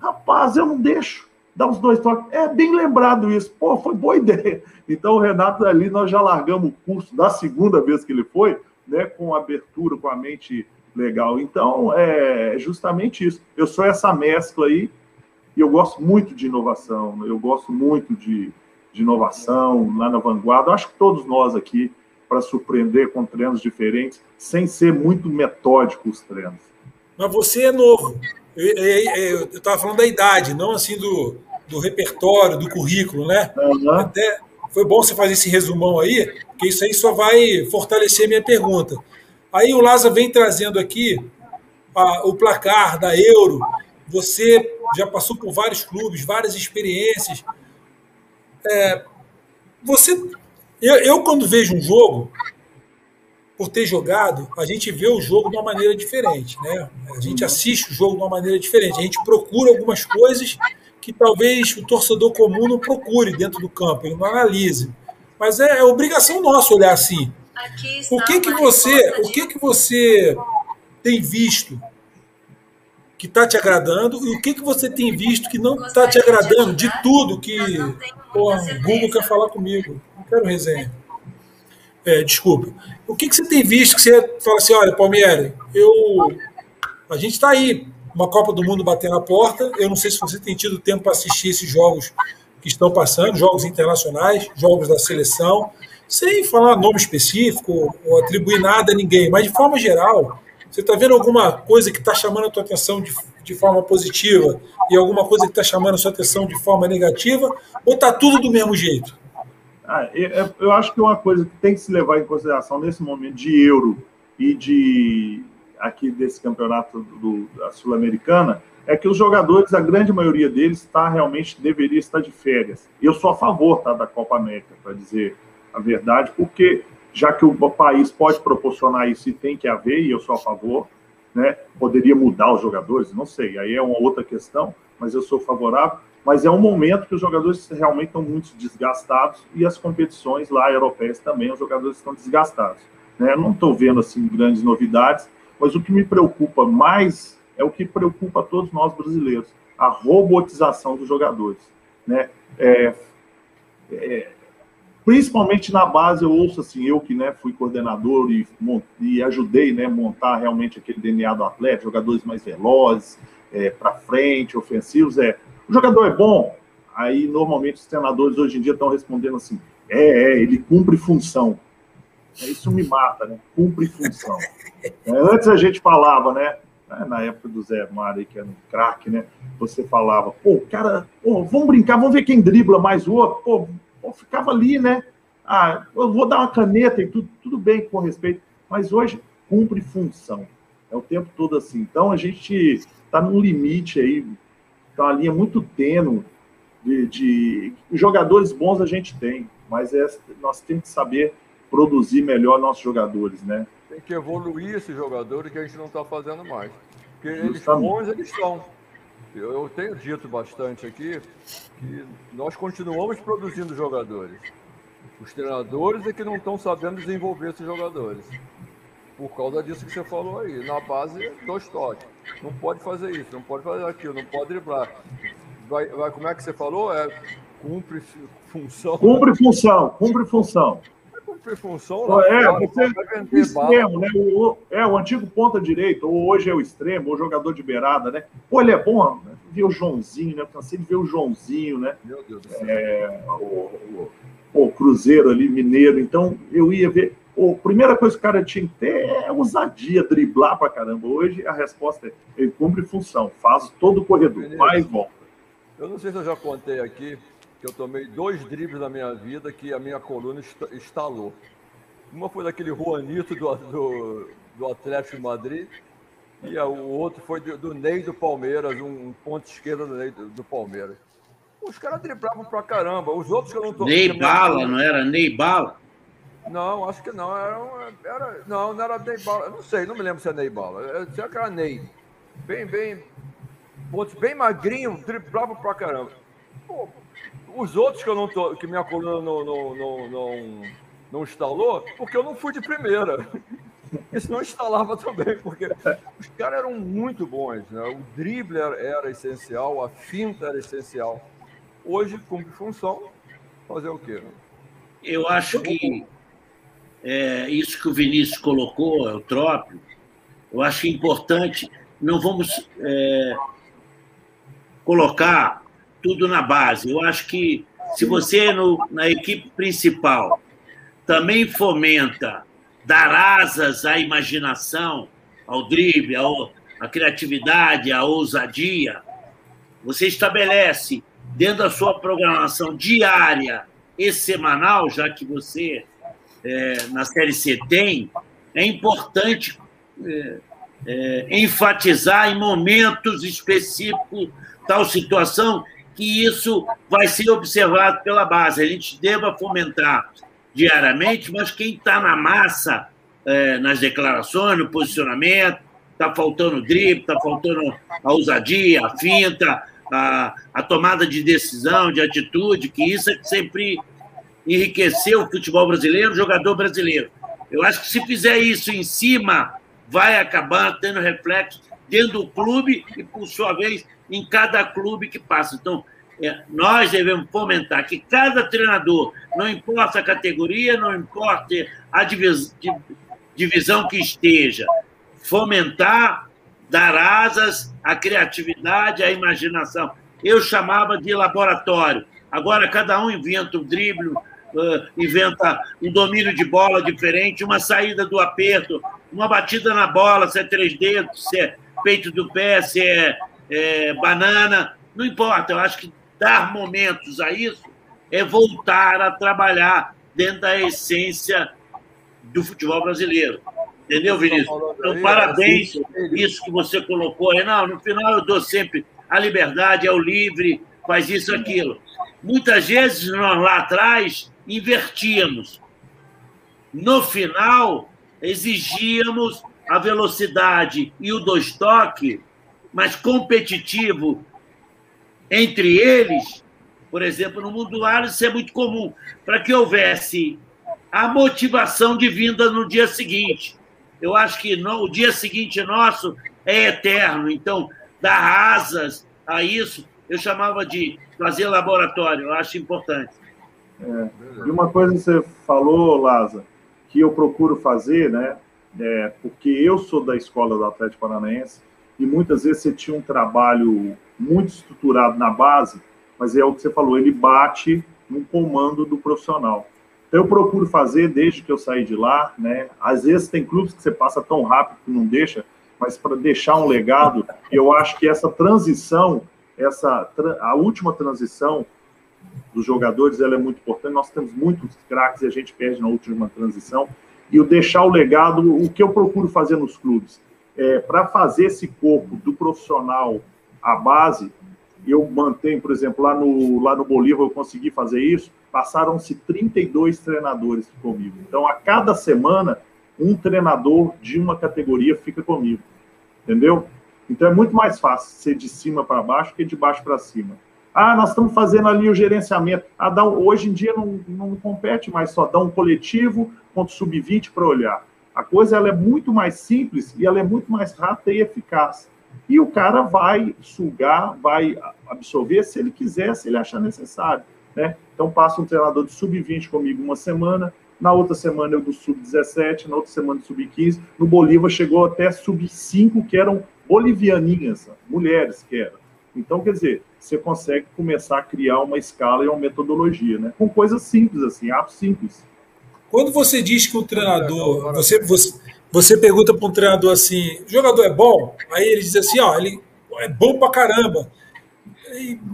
Rapaz, eu não deixo dar os dois toques. É bem lembrado isso. Pô, foi boa [laughs] ideia. Então, o Renato ali, nós já largamos o curso da segunda vez que ele foi, né, com abertura, com a mente legal. Então, é justamente isso. Eu sou essa mescla aí, e eu gosto muito de inovação, eu gosto muito de, de inovação lá na vanguarda. Eu acho que todos nós aqui, para surpreender com treinos diferentes, sem ser muito metódico os treinos. Mas você é novo. Eu estava falando da idade, não assim do, do repertório, do currículo, né? Uhum. Até foi bom você fazer esse resumão aí, porque isso aí só vai fortalecer a minha pergunta. Aí o Lázaro vem trazendo aqui a, o placar da Euro. Você já passou por vários clubes, várias experiências. É, você, eu, eu, quando vejo um jogo, por ter jogado, a gente vê o jogo de uma maneira diferente, né? A gente assiste o jogo de uma maneira diferente. A gente procura algumas coisas que talvez o torcedor comum não procure dentro do campo, ele não analise. Mas é, é obrigação nossa olhar assim. O que que você, o que que você tem visto que está te agradando e o que que você tem visto que não está te agradando de tudo que o Google quer falar comigo? Não quero resenha. É, desculpa. O que, que você tem visto que você fala assim, olha, Palmieri, eu, a gente está aí, uma Copa do Mundo batendo na porta, eu não sei se você tem tido tempo para assistir esses jogos que estão passando, jogos internacionais, jogos da seleção, sem falar nome específico ou atribuir nada a ninguém, mas de forma geral, você está vendo alguma coisa que está chamando a tua atenção de, de forma positiva e alguma coisa que está chamando a sua atenção de forma negativa, ou está tudo do mesmo jeito? Ah, eu acho que uma coisa que tem que se levar em consideração nesse momento de euro e de aqui desse campeonato do, da Sul-Americana é que os jogadores, a grande maioria deles, está realmente deveria estar de férias. Eu sou a favor tá, da Copa América, para dizer a verdade, porque já que o país pode proporcionar isso e tem que haver, e eu sou a favor, né? Poderia mudar os jogadores, não sei, aí é uma outra questão, mas eu sou favorável mas é um momento que os jogadores realmente estão muito desgastados e as competições lá europeias também, os jogadores estão desgastados. Né? Não estou vendo assim grandes novidades, mas o que me preocupa mais é o que preocupa todos nós brasileiros, a robotização dos jogadores. Né? É, é, principalmente na base, eu ouço assim, eu que né, fui coordenador e, e ajudei né, montar realmente aquele DNA do atleta, jogadores mais velozes, é, para frente, ofensivos, é o jogador é bom. Aí normalmente os treinadores hoje em dia estão respondendo assim: é, é, ele cumpre função. Isso me mata, né? Cumpre função. [laughs] É, antes a gente falava, né? É, na época do Zé Mário, que era um craque, né? Você falava, pô, cara, pô, vamos brincar, vamos ver quem dribla mais o outro. Pô, pô, ficava ali, né? Ah, eu vou dar uma caneta e tudo, tudo bem com respeito. Mas hoje cumpre função. É o tempo todo assim. Então a gente está num limite aí, tá uma linha muito tênue de, de, jogadores bons a gente tem, mas é, nós temos que saber produzir melhor nossos jogadores, né? Tem que evoluir esses jogadores que a gente não está fazendo mais. Porque eles bons, eles são. Eu tenho dito bastante aqui que nós continuamos produzindo jogadores. Os treinadores é que não estão sabendo desenvolver esses jogadores. Por causa disso que você falou aí. Na base, dois toques. Não pode fazer isso, não pode fazer aquilo, não pode driblar. Vai, vai, como é que você falou? É, cumpre função. Cumpre função, cumpre função. Cumpre função. É, você, o extremo, né? O, é, o antigo ponta direito, ou hoje é o extremo, ou jogador de beirada, né? Pô, ele é bom, né? ver o Joãozinho, né? Cansei de ver o Joãozinho, né? Meu Deus do céu. É, o, o, o Cruzeiro ali, Mineiro. Então, eu ia ver a primeira coisa que o cara tinha que ter é ousadia, driblar pra caramba. Hoje a resposta é: ele cumpre função, faz todo o corredor, Beleza. vai e volta. Eu não sei se eu já contei aqui que eu tomei dois dribles na minha vida que a minha coluna estalou. Uma foi daquele Juanito do, do, do Atlético de Madrid, e o outro foi do, do Ney do Palmeiras, um, ponto esquerdo do Ney do, do Palmeiras. Os caras driblavam pra caramba. Os outros que eu não tô. Ney Bala, não era Ney Bala? Não, acho que não. Era, era, não, não era Ney Bala. Não sei, não me lembro se é Ney Bala. Tinha que era Ney. Bem, bem. Pontos bem magrinho, driblava pra caramba. Pô, os outros que eu não tô, que minha coluna não, não, não, não, não instalou, porque eu não fui de primeira. [laughs] Isso não instalava também, porque os caras eram muito bons. Né? O drible era, essencial, a finta era essencial. Hoje, cumpre função, fazer o quê? Eu acho que é, isso que o Vinícius colocou, o trópio, eu acho importante. Não vamos é, colocar tudo na base. Eu acho que se você no, na equipe principal também fomenta dar asas à imaginação, ao drible, ao, à criatividade, à ousadia, você estabelece dentro da sua programação diária e semanal, já que você é, na Série C tem, é importante é, é, enfatizar em momentos específicos tal situação que isso vai ser observado pela base. A gente deva fomentar diariamente, mas quem está na massa, é, nas declarações, no posicionamento, está faltando drible, está faltando a ousadia, a finta, a, a tomada de decisão, de atitude, que isso é que sempre enriqueceu o futebol brasileiro, o jogador brasileiro. Eu acho que se fizer isso em cima, vai acabar tendo reflexo dentro do clube e, por sua vez, em cada clube que passa. Então, é, nós devemos fomentar que cada treinador, não importa a categoria, não importa a divisão que esteja, fomentar, dar asas à criatividade, à imaginação. Eu chamava de laboratório. Agora cada um inventa um drible, uh, inventa um domínio de bola diferente, uma saída do aperto, uma batida na bola, se é três dedos, se é peito do pé, se é, é banana, não importa. Eu acho que dar momentos a isso é voltar a trabalhar dentro da essência do futebol brasileiro. Entendeu, Vinícius? Então, parabéns, isso que você colocou aí. Não, no final eu dou sempre a liberdade, é o livre, faz isso, aquilo. Muitas vezes nós lá atrás invertíamos. No final, exigíamos a velocidade e o dois toque, mas competitivo entre eles, por exemplo, no mundo do isso é muito comum, para que houvesse a motivação de vinda no dia seguinte. Eu acho que no, o dia seguinte nosso é eterno, então, dar asas a isso, eu chamava de fazer laboratório, eu acho importante. É. E uma coisa que você falou, Laza, que eu procuro fazer, né? É, porque eu sou da escola do Atlético Paranaense, e muitas vezes você tinha um trabalho muito estruturado na base, mas é o que você falou, ele bate no comando do profissional. Então, eu procuro fazer desde que eu saí de lá, né? Às vezes tem clubes que você passa tão rápido que não deixa, mas para deixar um legado, eu acho que essa transição, essa a última transição dos jogadores, ela é muito importante. Nós temos muitos craques e a gente perde na última transição. E o deixar o legado, o que eu procuro fazer nos clubes, é, para fazer esse corpo do profissional à base, eu mantenho, por exemplo, lá no, lá no Bolívar eu consegui fazer isso, passaram-se 32 treinadores comigo. Então, a cada semana, um treinador de uma categoria fica comigo. Entendeu? Então, é muito mais fácil ser de cima para baixo que de baixo para cima. Ah, nós estamos fazendo ali o gerenciamento. Ah, dá hoje em dia não, não compete mais só dar um coletivo contra o sub-20 para olhar. A coisa ela é muito mais simples e ela é muito mais rápida e eficaz. E o cara vai sugar, vai absorver se ele quiser, se ele achar necessário. Né? Então, passa um treinador de sub-20 comigo uma semana, na outra semana eu do sub-17, na outra semana do sub-15. No Bolívar chegou até sub-5, que eram bolivianinhas, mulheres que eram. Então, quer dizer, você consegue começar a criar uma escala e uma metodologia, né? Com coisas simples, assim, atos simples. Quando você diz que o treinador, você, você, você pergunta para um treinador assim, jogador é bom? Aí ele diz assim, ó, ele é bom pra caramba.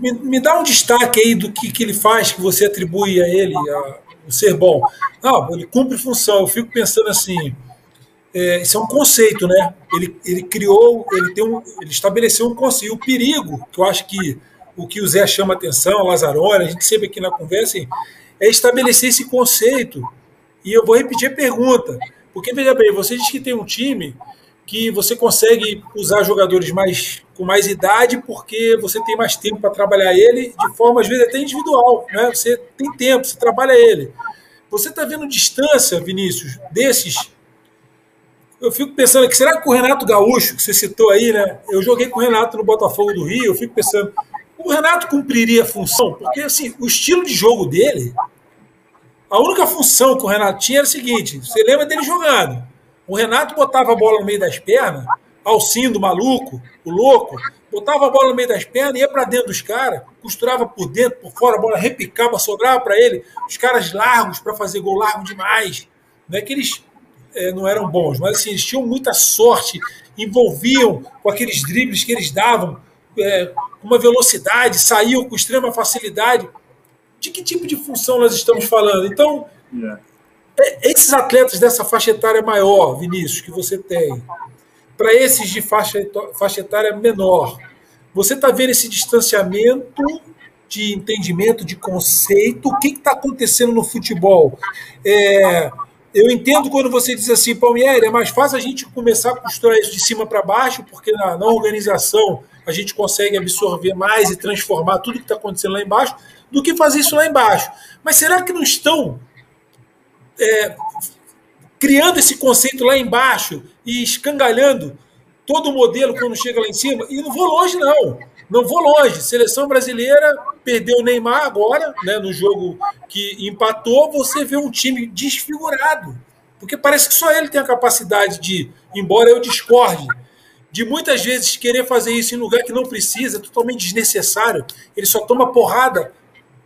Me, me, dá um destaque aí do que, que ele faz, que você atribui a ele, a, o ser bom. Não, ele cumpre função. Eu fico pensando assim, é, isso é um conceito, né? Ele, ele criou, ele, tem um, ele estabeleceu um conceito. E o perigo, que eu acho que o que o Zé chama atenção, o Lazzaroni, a gente sempre aqui na conversa, é estabelecer esse conceito. E eu vou repetir a pergunta. Porque, veja bem, você diz que tem um time que você consegue usar jogadores mais com mais idade porque você tem mais tempo para trabalhar ele de forma às vezes até individual, né? Você tem tempo, você trabalha ele. Você está vendo distância, Vinícius, desses? Eu fico pensando que será que o Renato Gaúcho que você citou aí, né? Eu joguei com o Renato no Botafogo do Rio. Eu fico pensando, o Renato cumpriria a função? Porque assim, o estilo de jogo dele, a única função que o Renato tinha era o seguinte: você lembra dele jogando? O Renato botava a bola no meio das pernas, Alcindo, maluco, o louco, botava a bola no meio das pernas, ia para dentro dos caras, costurava por dentro, por fora, a bola repicava, sobrava para ele. Os caras largos para fazer gol largo demais. Não é que eles é, não eram bons, mas assim, eles tinham muita sorte, envolviam com aqueles dribles que eles davam, é, uma velocidade, saíam com extrema facilidade. De que tipo de função nós estamos falando? Então, yeah. É, esses atletas dessa faixa etária maior, Vinícius, que você tem, para esses de faixa, faixa etária menor, você está vendo esse distanciamento de entendimento, de conceito? O que está acontecendo no futebol? É, eu entendo quando você diz assim, Palmieri, é mais fácil a gente começar a costurar isso de cima para baixo, porque na, na, organização a gente consegue absorver mais e transformar tudo que está acontecendo lá embaixo, do que fazer isso lá embaixo. Mas será que não estão é, criando esse conceito lá embaixo e escangalhando todo o modelo quando chega lá em cima. E não vou longe, não. Não vou longe. Seleção brasileira perdeu o Neymar agora, né, no jogo que empatou. Você vê um time desfigurado. Porque parece que só ele tem a capacidade de, embora eu discorde, de muitas vezes querer fazer isso em lugar que não precisa, totalmente desnecessário. Ele só toma porrada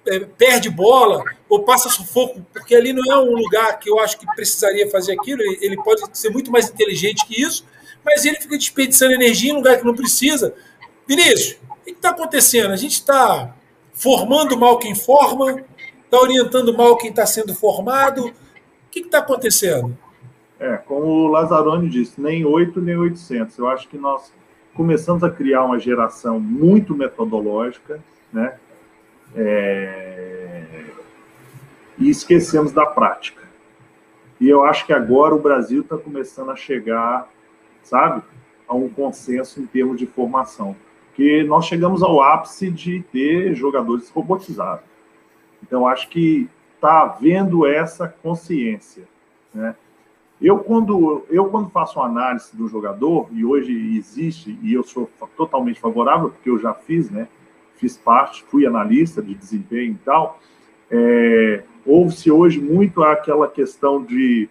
é, perde bola ou passa sufoco, porque ali não é um lugar que eu acho que precisaria fazer aquilo. Ele pode ser muito mais inteligente que isso, mas ele fica desperdiçando energia em lugar que não precisa. Vinícius, o que está acontecendo? A gente está formando mal quem forma, está orientando mal quem está sendo formado. O que está acontecendo? É, como o Lazzaroni disse, nem 8 nem 800. Eu acho que nós começamos a criar uma geração muito metodológica, né? É... E esquecemos da prática. E eu acho que agora o Brasil está começando a chegar, sabe, a um consenso em termos de formação. Porque nós chegamos ao ápice de ter jogadores robotizados. Então, acho que está havendo essa consciência. Né? Eu quando, eu, quando faço uma análise do jogador, e hoje existe, e eu sou totalmente favorável, porque eu já fiz, né? fiz parte, fui analista de desempenho e tal, é, houve-se hoje muito aquela questão de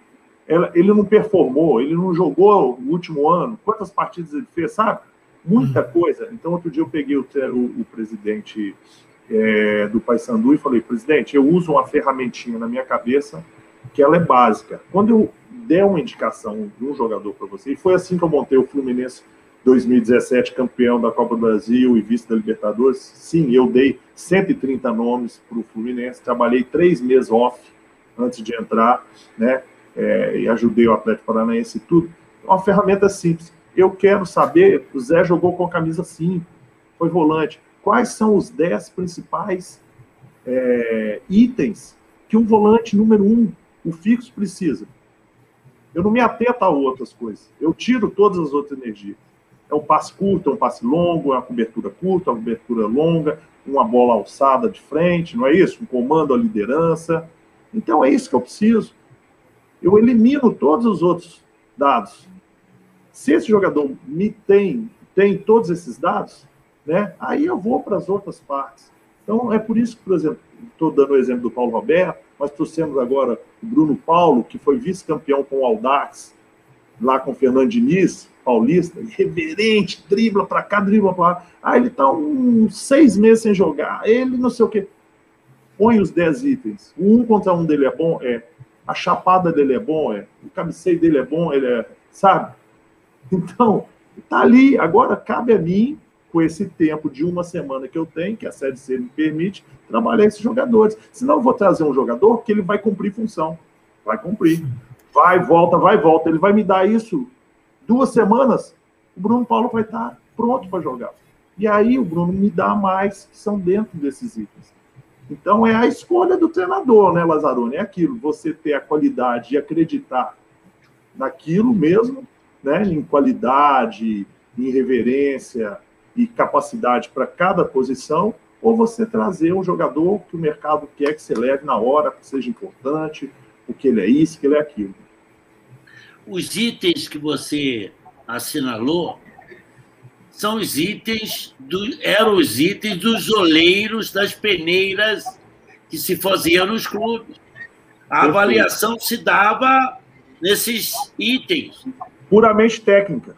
ele não performou, ele não jogou o último ano, quantas partidas ele fez, sabe? muita coisa. Então, outro dia eu peguei o, o, o presidente é, do Paysandu e falei, presidente, eu uso uma ferramentinha na minha cabeça que ela é básica. Quando eu der uma indicação de um jogador para você, e foi assim que eu montei o Fluminense 2017, campeão da Copa do Brasil e vice da Libertadores, sim, eu dei 130 nomes para o Fluminense, trabalhei três meses off antes de entrar, né, é, e ajudei o Atlético Paranaense e tudo. É uma ferramenta simples. Eu quero saber, o Zé jogou com a camisa 5, foi volante. Quais são os 10 principais é, itens que um volante número 1, um, o fixo, precisa? Eu não me atento a outras coisas. Eu tiro todas as outras energias. É um passe curto, é um passe longo, é uma cobertura curta, uma cobertura longa, uma bola alçada de frente, não é isso? Um comando à liderança. Então é isso que eu preciso. Eu elimino todos os outros dados. Se esse jogador me tem, tem todos esses dados, né, aí eu vou para as outras partes. Então, é por isso que, por exemplo, estou dando o exemplo do Paulo Roberto, mas trouxemos agora Bruno Paulo, que foi vice-campeão com o Aldax, lá com o Fernando Diniz, paulista, irreverente, dribla para cá, dribla para lá. Ah, ele está uns seis meses sem jogar, ele não sei o quê. Põe os dez itens. O um contra um dele é bom? É. A chapada dele é bom? É. O cabeceio dele é bom? Ele é. Sabe? Então, tá ali. Agora cabe a mim, com esse tempo de uma semana que eu tenho, que a Série C me permite, trabalhar esses jogadores. Senão eu vou trazer um jogador que ele vai cumprir função. Vai cumprir. Vai, volta, vai, volta. Ele vai me dar isso duas semanas. O Bruno Paulo vai estar pronto para jogar. E aí o Bruno me dá mais que são dentro desses itens. Então é a escolha do treinador, né, Lazzaroni? É aquilo, você ter a qualidade e acreditar naquilo mesmo, né, em qualidade, em reverência e capacidade para cada posição, ou você trazer um jogador que o mercado quer que você leve na hora, que seja importante, porque ele é isso, que ele é aquilo. Os itens que você assinalou são os itens do, eram os itens dos oleiros das peneiras que se faziam nos clubes. A avaliação se dava nesses itens puramente técnica.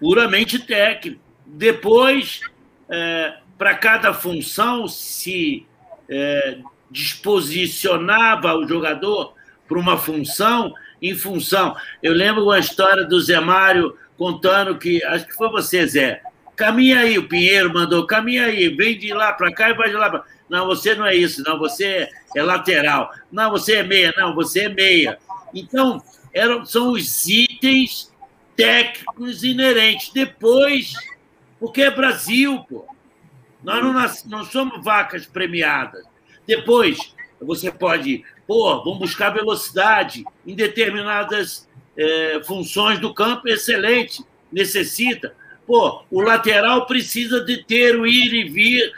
Puramente técnico. Depois, é, para cada função, se é, disposicionava o jogador para uma função, em função. Eu lembro uma história do Zé Mário contando que, acho que foi você, Zé. Caminha aí, o Pinheiro mandou, caminha aí, vem de lá para cá e vai de lá para. Não, você não é isso, não, você é lateral. Não, você é meia, não, você é meia. Então, eram, são os itens técnicos inerentes. Depois, porque é Brasil, pô. Nós não, nas, não somos vacas premiadas. Depois, você pode, pô, vamos buscar velocidade em determinadas é, funções do campo, excelente, necessita. Pô, o lateral precisa de ter o ir e vir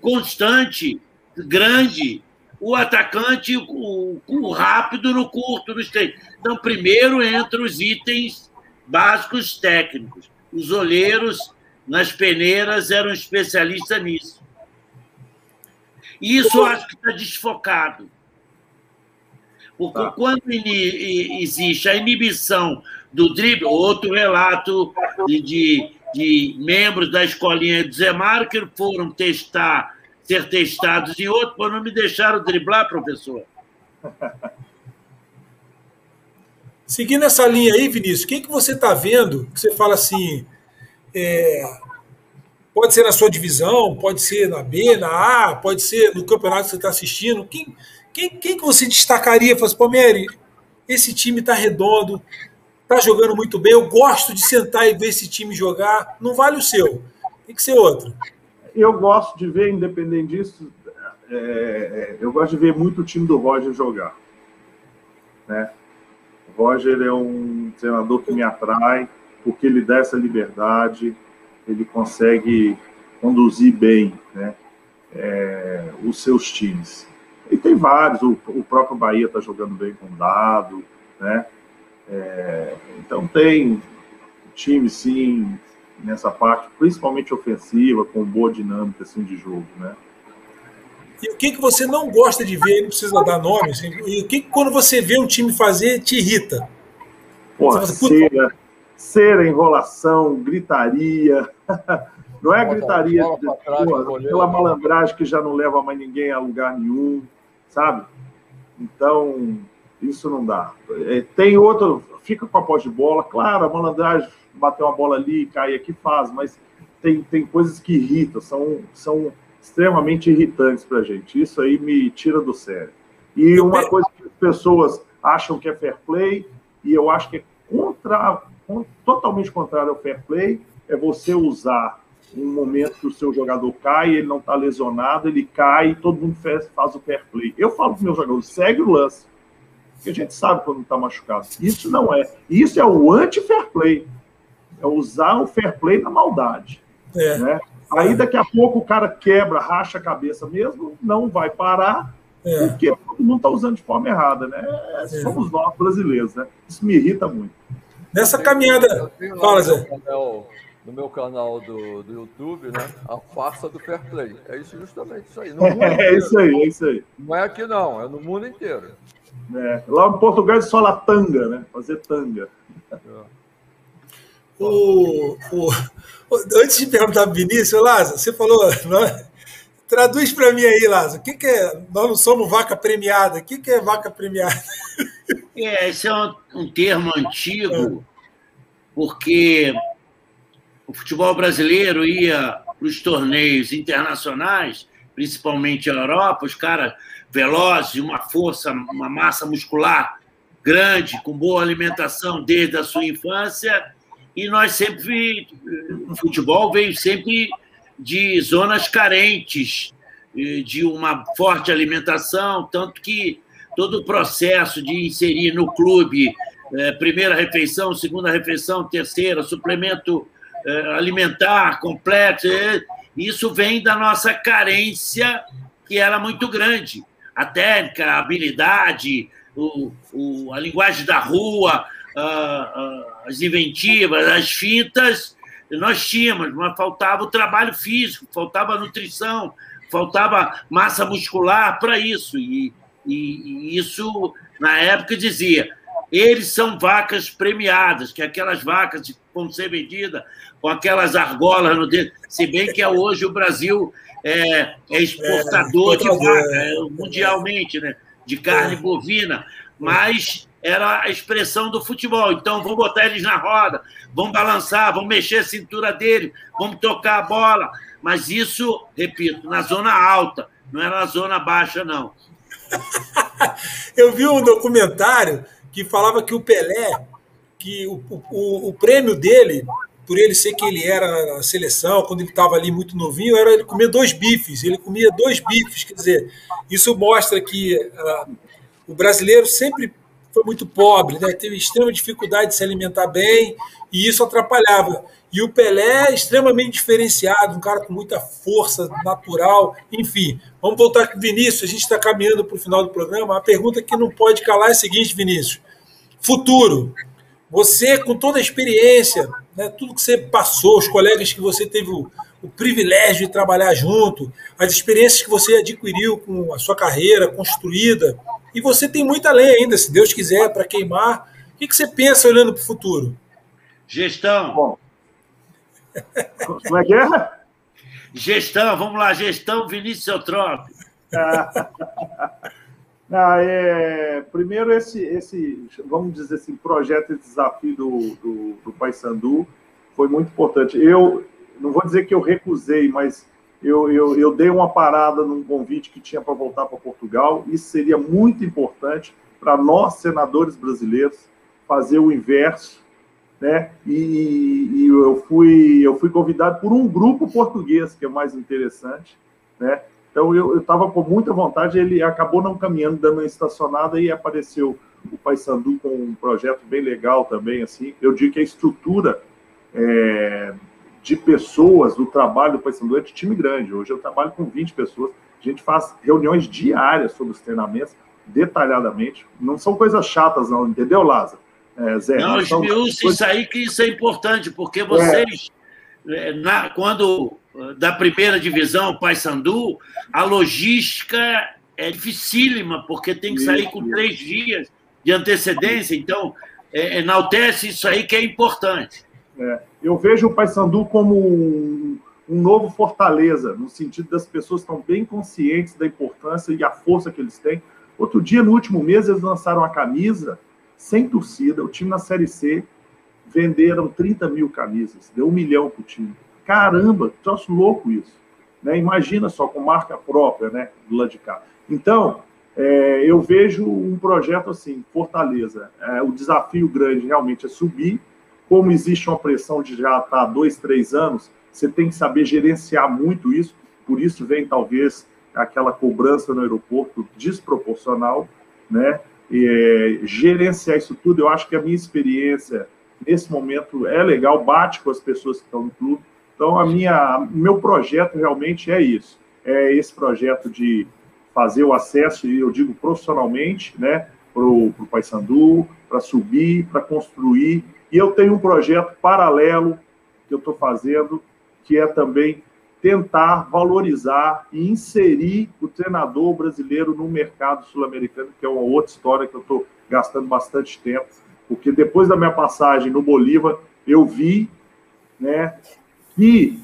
constante, grande. O atacante, o, o rápido no curto, no estreito. Então, primeiro entra os itens básicos técnicos. Os olheiros nas peneiras eram especialistas nisso. E isso eu acho que está desfocado. Porque tá. quando existe a inibição do drible, outro relato de, de, de membros da escolinha do Zé Mário que foram testar, ser testados em outro, mas não me deixaram driblar, professor. Seguindo essa linha aí, Vinícius, quem que você está vendo que você fala assim, é, pode ser na sua divisão, pode ser na B, na A, pode ser no campeonato que você está assistindo, quem, quem, quem que você destacaria? Fala assim, Palmeiras, esse time está redondo, está jogando muito bem, eu gosto de sentar e ver esse time jogar, não vale o seu, tem que ser outro. Eu gosto de ver, independente disso, é, é eu gosto de ver muito o time do Roger jogar. Né? Roger é um treinador que me atrai, porque ele dá essa liberdade, ele consegue conduzir bem né, é, os seus times. E tem vários, o, o próprio Bahia está jogando bem com dado, né? É, então tem time sim nessa parte, principalmente ofensiva, com boa dinâmica assim, de jogo, né? E o que, que você não gosta de ver, não precisa dar nome, assim, e o que, que quando você vê um time fazer te irrita? Porra, fala, cera, enrolação, gritaria. [laughs] Não é gritaria de, aquela malandragem que já não leva mais ninguém a lugar nenhum, sabe? Então, isso não dá. É, tem outro, fica com a posse de bola, claro, a malandragem, bater uma bola ali, cair aqui faz, mas tem, tem coisas que irritam, são, são extremamente irritantes para a gente. Isso aí me tira do sério. E uma coisa que as pessoas acham que é fair play, e eu acho que é contra, totalmente contrário ao fair play, é você usar um momento que o seu jogador cai, ele não está lesionado, ele cai, todo mundo faz, faz o fair play. Eu falo para meus jogadores, segue o lance, porque a gente sabe quando está machucado. Isso não é. Isso é o anti-fair play. É usar o fair play na maldade. É. Né? Aí daqui a pouco o cara quebra, racha a cabeça mesmo, não vai parar, é. porque todo mundo está usando de forma errada, né? É. Somos nós brasileiros, né? Isso me irrita muito. Nessa caminhada. Fala, Zé. No meu canal do, do YouTube, né? A farsa do fair play. É isso justamente isso aí. [laughs] é isso aí, é isso aí. Não é aqui não, é no mundo inteiro. É. Lá em Portugal é só tanga, né? Fazer tanga. É. O, o, Antes de perguntar para o Vinícius, Lázaro, você falou. Não, é? Traduz para mim aí, Lázaro. O que, que é. Nós não somos vaca premiada. O que, que é vaca premiada? É, esse é um, um termo antigo, porque o futebol brasileiro ia para os torneios internacionais, principalmente a Europa, os caras velozes, uma força, uma massa muscular grande, com boa alimentação desde a sua infância, e nós sempre, o futebol veio sempre de zonas carentes, de uma forte alimentação, tanto que todo o processo de inserir no clube é, primeira refeição, segunda refeição, terceira, suplemento é, alimentar completo, isso vem da nossa carência, que era muito grande. A técnica, a habilidade, o, o, a linguagem da rua, as inventivas, as fintas, nós tínhamos, mas faltava o trabalho físico, faltava nutrição, faltava massa muscular para isso. E, e, e, isso, na época, dizia: eles são vacas premiadas, que aquelas vacas que vão ser vendidas com aquelas argolas no dedo. Se bem que hoje o Brasil é, é exportador é, de vaca, é, mundialmente, né? de carne bovina, mas era a expressão do futebol. Então, vamos botar eles na roda, vamos balançar, vamos mexer a cintura dele, vamos tocar a bola. Mas isso, repito, na zona alta, não era na zona baixa, não. [laughs] Eu vi um documentário que falava que o Pelé, que o, o, o prêmio dele, por ele ser que ele era na seleção, quando ele estava ali muito novinho, era ele comer dois bifes. Ele comia dois bifes, quer dizer, isso mostra que uh, o brasileiro sempre foi muito pobre, né? teve extrema dificuldade de se alimentar bem e isso atrapalhava. E o Pelé é extremamente diferenciado, um cara com muita força natural, enfim. Vamos voltar com o Vinícius, a gente está caminhando para o final do programa. A pergunta que não pode calar é a seguinte, Vinícius: futuro. Você, com toda a experiência, né, tudo que você passou, os colegas que você teve o, o privilégio de trabalhar junto, as experiências que você adquiriu com a sua carreira construída, e você tem muita lei ainda, se Deus quiser, para queimar. O que, que você pensa olhando para o futuro? Gestão. Bom. Como é que é? Gestão, vamos lá, gestão Vinícius Eutrópio. [laughs] Ah, é, primeiro, esse, esse, vamos dizer assim, projeto e desafio do, do, do Paysandu foi muito importante. Eu não vou dizer que eu recusei, mas eu, eu, eu dei uma parada num convite que tinha para voltar para Portugal. Isso seria muito importante para nós, senadores brasileiros, fazer o inverso. Né? E, e, eu, fui, eu fui convidado por um grupo português, que é mais interessante. Né? Então eu estava com muita vontade, ele acabou não caminhando, dando uma estacionada e apareceu o Paysandu com um projeto bem legal também. assim. Eu digo que a estrutura é, de pessoas do trabalho do Paysandu é de time grande. Hoje eu trabalho com 20 pessoas. A gente faz reuniões diárias sobre os treinamentos, detalhadamente. Não são coisas chatas, não, entendeu, Lázaro? É, Zé, não, esmiúce coisas... isso aí que isso é importante, porque vocês, é. na, quando da primeira divisão, Paysandu, a logística é dificílima, porque tem que sair com três dias de antecedência. Então, é, enaltece isso aí que é importante. É, eu vejo o Paysandu como um, um, novo Fortaleza, no sentido das pessoas estão bem conscientes da importância e a força que eles têm. Outro dia, no último mês, eles lançaram a camisa sem torcida, o time na Série C venderam 30 mil camisas, deu um milhão para o time. Caramba, troço louco isso. Né? Imagina só, com marca própria, né, do lado de cá. Então, é, eu vejo um projeto assim, Fortaleza. É, o desafio grande realmente é subir. Como existe uma pressão de já estar tá dois, três anos, você tem que saber gerenciar muito isso. Por isso vem talvez aquela cobrança no aeroporto desproporcional, né? É, gerenciar isso tudo, eu acho que a minha experiência nesse momento é legal, bate com as pessoas que estão no clube. Então, a minha, meu projeto realmente é isso. É esse projeto de fazer o acesso, e eu digo profissionalmente, né, para o Paysandu, para subir, para construir. E eu tenho um projeto paralelo que eu estou fazendo, que é também tentar valorizar e inserir o treinador brasileiro no mercado sul-americano, que é uma outra história que eu estou gastando bastante tempo, porque depois da minha passagem no Bolívar, eu vi né, que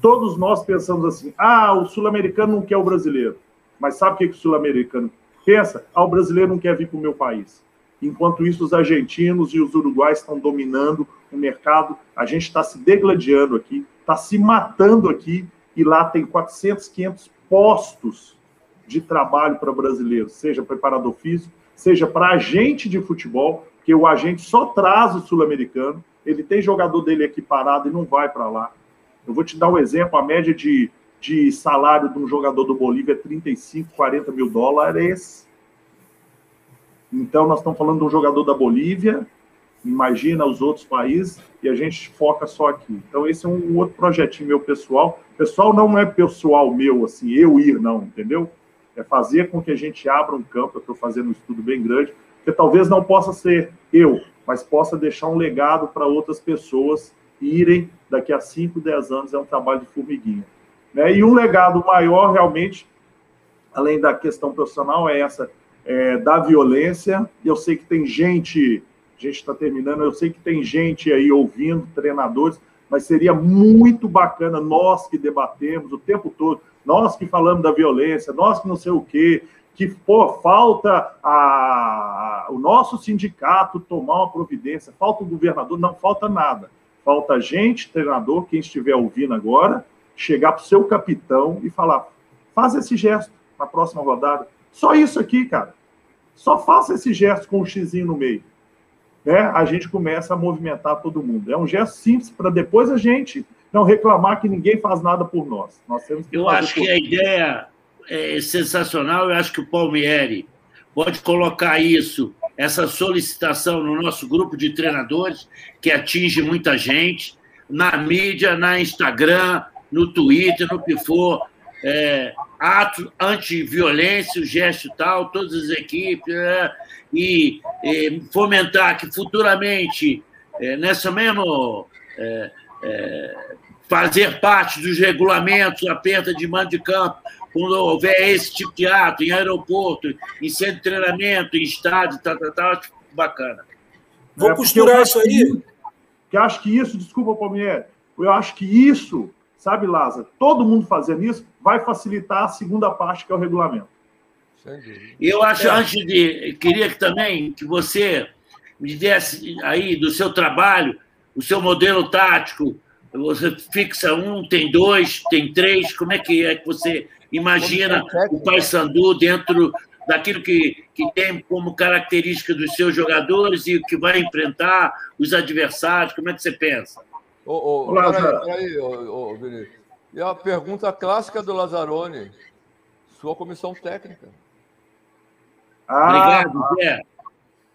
todos nós pensamos assim: ah, o sul-americano não quer o brasileiro. Mas sabe o que, que o sul-americano pensa? Ah, o brasileiro não quer vir para o meu país. Enquanto isso, os argentinos e os uruguais estão dominando o mercado. A gente está se degladiando aqui, está se matando aqui, e lá tem 400, 500 postos de trabalho para brasileiros, seja preparador físico, seja para agente de futebol, que o agente só traz o sul-americano, ele tem jogador dele aqui parado e não vai para lá. Eu vou te dar um exemplo: a média de de salário de um jogador do Bolívia é 35, 40 mil dólares. Então, nós estamos falando de um jogador da Bolívia, imagina os outros países, e a gente foca só aqui. Então, esse é um outro projetinho meu pessoal. Pessoal não é pessoal meu, assim, eu ir, não, entendeu? É fazer com que a gente abra um campo, eu estou fazendo um estudo bem grande, que talvez não possa ser eu, mas possa deixar um legado para outras pessoas irem daqui a 5, 10 anos, é um trabalho de formiguinha. Né? E um legado maior, realmente, além da questão profissional, é essa é, da violência. Eu sei que tem gente, a gente está terminando, eu sei que tem gente aí ouvindo, treinadores, mas seria muito bacana nós que debatemos o tempo todo, nós que falamos da violência, nós que não sei o quê, que pô, falta a, o nosso sindicato tomar uma providência, falta o governador, não falta nada. Falta gente, treinador, quem estiver ouvindo agora, chegar para o seu capitão e falar: faz esse gesto na próxima rodada. Só isso aqui, cara. Só faça esse gesto com o um xizinho no meio. Né? A gente começa a movimentar todo mundo. É um gesto simples para depois a gente não reclamar que ninguém faz nada por nós. nós temos que Eu acho que a ideia é sensacional. Eu acho que o Palmieri pode colocar isso, essa solicitação no nosso grupo de treinadores, que atinge muita gente, na mídia, na Instagram, no Twitter, no que for, é, ato anti-violência, o gesto tal, todas as equipes, é, e, e, fomentar que futuramente, é, nessa mesmo é, é, fazer parte dos regulamentos, aperta de mando de campo, quando houver esse tipo de ato, em aeroporto, em centro de treinamento, em estádio, tal, tal, tal, acho bacana. Vou é, costurar isso aí. Que acho que isso, desculpa, Palmieri, eu acho que isso sabe, Lázaro? Todo mundo fazendo isso vai facilitar a segunda parte, que é o regulamento. Eu acho, é. antes de. Queria que também que você me desse aí do seu trabalho, o seu modelo tático. Você fixa um, tem dois, tem três. Como é que é que você imagina o Paysandu dentro daquilo que, que tem como característica dos seus jogadores e o que vai enfrentar os adversários? Como é que você pensa? Ô, ô, Olá, peraí, peraí ô, ô, Vinícius. E a pergunta clássica do Lazzaroni, sua comissão técnica. Ah, Obrigado, Zé.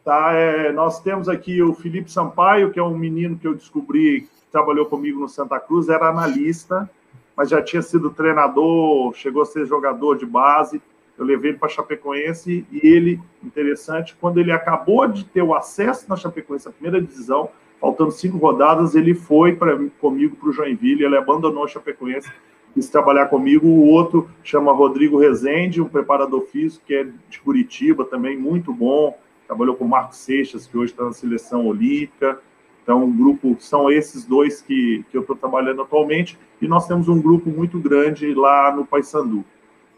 Tá, é, nós temos aqui o Felipe Sampaio, que é um menino que eu descobri que trabalhou comigo no Santa Cruz, era analista, mas já tinha sido treinador, chegou a ser jogador de base. Eu levei ele para Chapecoense e ele, interessante, quando ele acabou de ter o acesso na Chapecoense, a primeira divisão, faltando cinco rodadas, ele foi pra, comigo para o Joinville, ele abandonou a Chapecoense, quis trabalhar comigo. O outro chama Rodrigo Rezende, um preparador físico que é de Curitiba também, muito bom. trabalhou com o Marcos Seixas, que hoje está na seleção olímpica. Então, um grupo, são esses dois que, que eu estou trabalhando atualmente, e nós temos um grupo muito grande lá no Paysandu,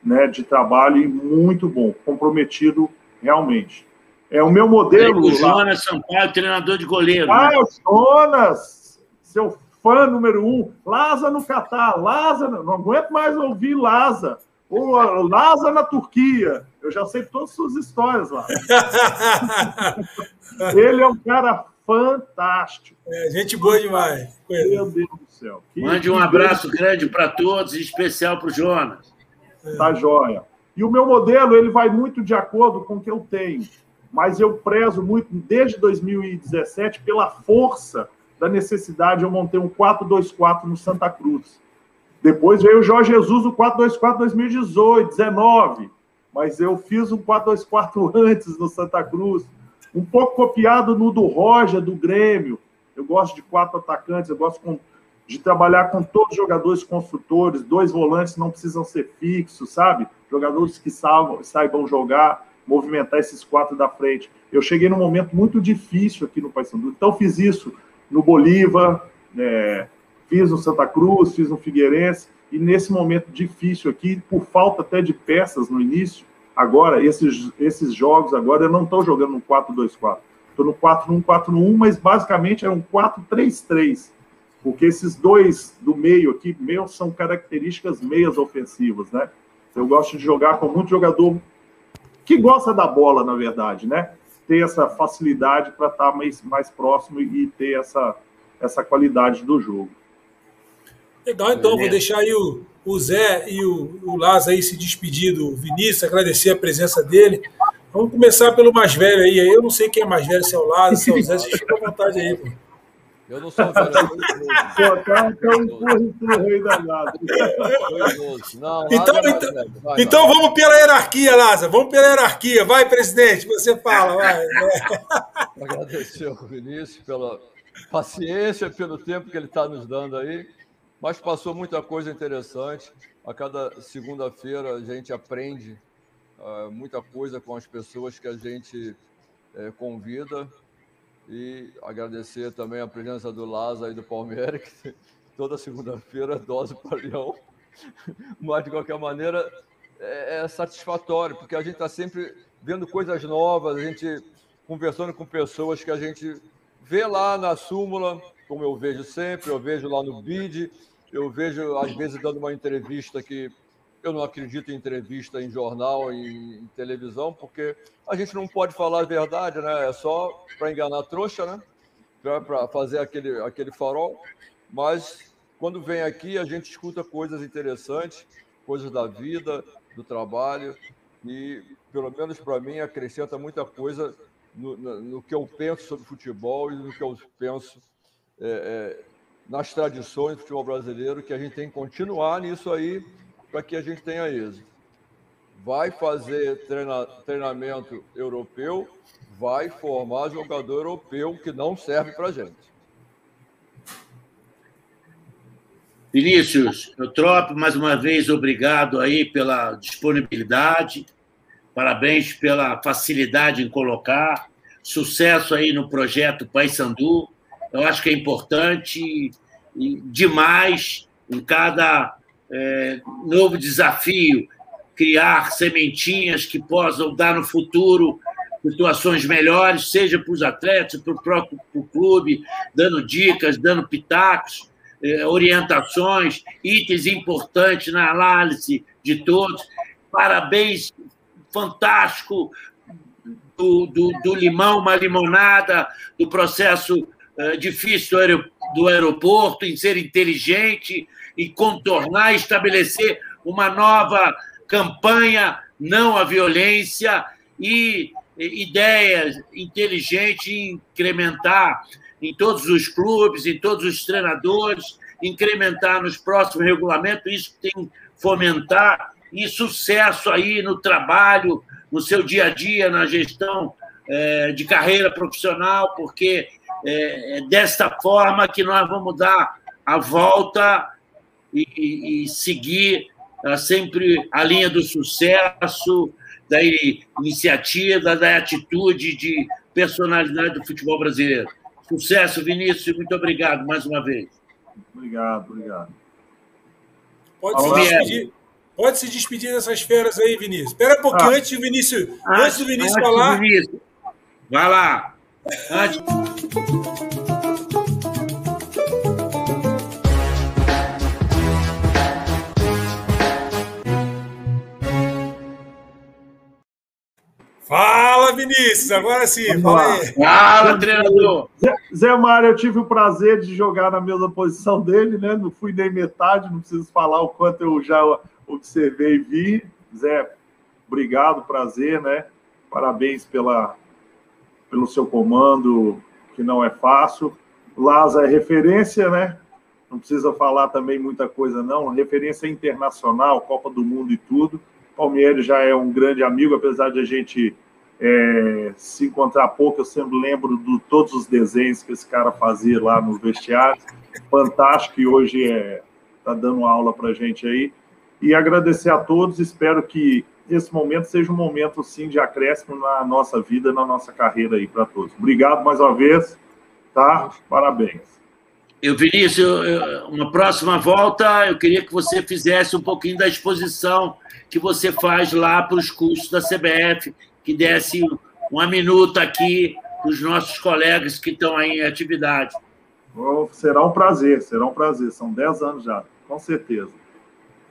né, de trabalho e muito bom, comprometido realmente. É o meu modelo. O Jonas Sampaio, treinador de goleiro. Ah, né? o Jonas, seu fã número um. Laza no Catar, Laza, não aguento mais ouvir Laza. O Laza na Turquia. Eu já sei todas as suas histórias lá. [laughs] Ele é um cara fantástico. É, gente boa demais. Meu Deus do céu. Que, Mande um abraço grande para todos, em especial para o Jonas. Tá joia. E o meu modelo, ele vai muito de acordo com o que eu tenho. Mas eu prezo muito, desde 2017, pela força da necessidade. Eu montei um 4-2-4 no Santa Cruz. Depois veio o Jorge Jesus, o 4-2-4 2018, 19. Mas eu fiz um 4-2-4 [laughs] antes no Santa Cruz. Um pouco copiado no do Roger, do Grêmio. Eu gosto de quatro atacantes, eu gosto com, de trabalhar com todos os jogadores construtores. Dois volantes não precisam ser fixos, sabe? Jogadores que saibam, saibam jogar, movimentar esses quatro da frente. Eu cheguei num momento muito difícil aqui no Paysandu, então fiz isso no Bolívar, é, fiz no Santa Cruz, fiz no Figueirense, e nesse momento difícil aqui, por falta até de peças no início, agora, esses, esses jogos agora, eu não estou jogando no 4-2-4, estou no 4-1-4-1, mas basicamente é um 4-3-3, porque esses dois do meio aqui, meus, são características meias ofensivas, né? Eu gosto de jogar com muito jogador que gosta da bola, na verdade, né? Ter essa facilidade para estar tá mais, mais próximo e ter essa, essa qualidade do jogo. Legal, então, vou deixar aí o, o Zé e o, o Lázaro aí se despedir do Vinícius, agradecer a presença dele. Vamos começar pelo mais velho aí. Eu não sei quem é mais velho, se é o Lázaro, se é o Zé, você fica à vontade aí, pô. Eu não sou velho, eu Pô, cara, tem um rei danado. Não, então, então, vai, então vai. vamos pela hierarquia, Lázaro. Vamos pela hierarquia. Vai, presidente, você fala, vai. Agradecer ao Vinícius pela paciência, pelo tempo que ele está nos dando aí. Mas passou muita coisa interessante. A cada segunda-feira a gente aprende uh, muita coisa com as pessoas que a gente uh, convida. E agradecer também a presença do Lázaro e do Palmeiras, que toda segunda-feira dose para Leão. Mas, de qualquer maneira, é, é satisfatório, porque a gente está sempre vendo coisas novas, a gente conversando com pessoas que a gente vê lá na súmula, como eu vejo sempre, eu vejo lá no BID, eu vejo, às vezes, dando uma entrevista que eu não acredito em entrevista em jornal, em, em televisão, porque a gente não pode falar a verdade, né? É só para enganar a trouxa, né? Para fazer aquele, aquele farol. Mas quando vem aqui, a gente escuta coisas interessantes, coisas da vida, do trabalho, e pelo menos para mim acrescenta muita coisa no, no, no, que eu penso sobre futebol e no que eu penso é, é, nas tradições do futebol brasileiro, que a gente tem que continuar nisso aí para que a gente tenha êxito. Vai fazer treina, treinamento europeu, vai formar jogador europeu que não serve para gente. Vinícius, eu troco mais uma vez obrigado aí pela disponibilidade, parabéns pela facilidade em colocar, sucesso aí no projeto Paysandu eu acho que é importante demais em cada é, novo desafio criar sementinhas que possam dar no futuro situações melhores, seja para os atletas, para o próprio pro clube, dando dicas, dando pitacos, é, orientações, itens importantes na análise de todos. Parabéns, fantástico do, do, do limão, uma limonada, do processo é, difícil do aeroporto, em ser inteligente e contornar, estabelecer uma nova campanha não à violência e ideias inteligentes em incrementar em todos os clubes, em todos os treinadores, incrementar nos próximos regulamentos, isso tem fomentar e sucesso aí no trabalho, no seu dia a dia, na gestão é, de carreira profissional, porque é, é desta forma que nós vamos dar a volta e, e, e seguir sempre a linha do sucesso, da iniciativa, da atitude de personalidade do futebol brasileiro. Sucesso, Vinícius, muito obrigado mais uma vez. Obrigado, obrigado. Pode se, despedir, pode se despedir dessas feras aí, Vinícius. Espera um pouquinho, ah, antes, do Vinícius, antes, antes do Vinícius falar. Vinícius. Vai lá. Fala, Vinícius, agora sim, fala aí. Fala, treinador. Zé, Zé Mário, eu tive o prazer de jogar na mesma posição dele, né? Não fui nem metade, não preciso falar o quanto eu já observei e vi. Zé, obrigado, prazer, né? Parabéns pela, pelo seu comando, que não é fácil. Laza é referência, né? Não precisa falar também muita coisa, não. Referência internacional, Copa do Mundo e tudo. Palmeiras já é um grande amigo, apesar de a gente é, se encontrar pouco, eu sempre lembro de todos os desenhos que esse cara fazia lá nos vestiários. Fantástico, e hoje está é, tá dando aula para gente aí. E agradecer a todos, espero que esse momento seja um momento, sim, de acréscimo na nossa vida, na nossa carreira aí para todos. Obrigado mais uma vez, tá? Parabéns. Eu, Vinícius, uma próxima volta, eu queria que você fizesse um pouquinho da exposição que você faz lá para os cursos da CBF, que desse uma minuta aqui para os nossos colegas que estão aí em atividade. Oh, será um prazer, será um prazer. São 10 anos já, com certeza.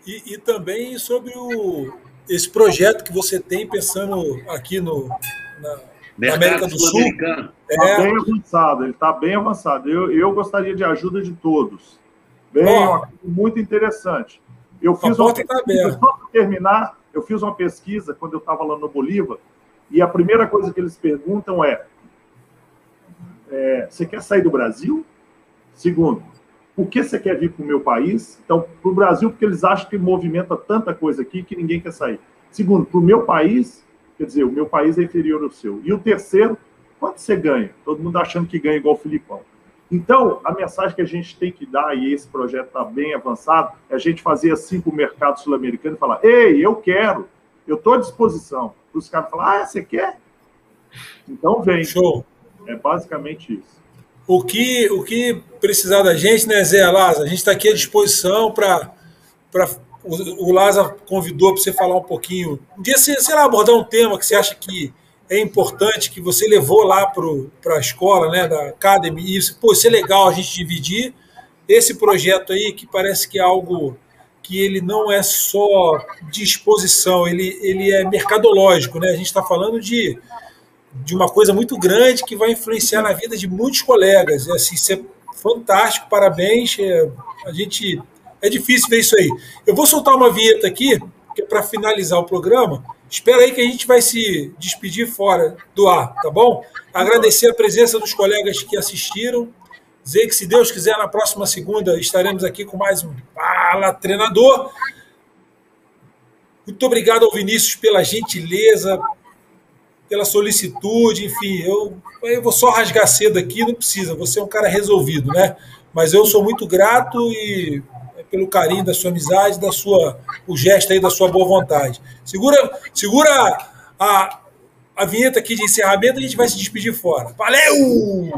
E, e também sobre o, esse projeto que você tem pensando aqui no, na, na América do Sul. Está é... bem avançado, ele está bem avançado. Eu, eu gostaria de ajuda de todos. Bem, oh. muito interessante. Eu fiz uma tá pesquisa, tá só para terminar, eu fiz uma pesquisa quando eu estava lá no Bolívar, e a primeira coisa que eles perguntam é, é você quer sair do Brasil? Segundo, por que você quer vir para o meu país? Então, para o Brasil, porque eles acham que movimenta tanta coisa aqui que ninguém quer sair. Segundo, para o meu país, Quer dizer, o meu país é inferior ao seu. E o terceiro, quanto você ganha? Todo mundo achando que ganha igual o Filipão. Então, a mensagem que a gente tem que dar, e esse projeto está bem avançado, é a gente fazer assim para o mercado sul-americano e falar: ei, eu quero, eu estou à disposição. Os caras falam: ah, você quer? Então vem. Show. É basicamente isso. O que, o que precisar da gente, né, Zé Lázaro? A gente está aqui à disposição para o, o Lázaro convidou para você falar um pouquinho. Um dia, sei lá, abordar um tema que você acha que é importante, que você levou lá para a escola, né, da Academy, e isso, pô, isso é legal a gente dividir. Esse projeto aí, que parece que é algo que ele não é só de exposição, ele, ele é mercadológico, né? A gente está falando de, de uma coisa muito grande que vai influenciar na vida de muitos colegas. É, assim, isso é fantástico, parabéns. É, a gente é difícil ver isso aí. Eu vou soltar uma vinheta aqui, que é para finalizar o programa. Espera aí que a gente vai se despedir fora do ar, tá bom? Agradecer a presença dos colegas que assistiram. Dizer que, se Deus quiser, na próxima segunda estaremos aqui com mais um Fala Treinador. Muito obrigado ao Vinícius pela gentileza, pela solicitude, enfim, eu, eu vou só rasgar cedo aqui, não precisa, você é um cara resolvido, né? Mas eu sou muito grato e pelo carinho da sua amizade, da sua, o gesto aí da sua boa vontade. Segura, segura a, a vinheta aqui de encerramento a gente vai se despedir fora. Valeu!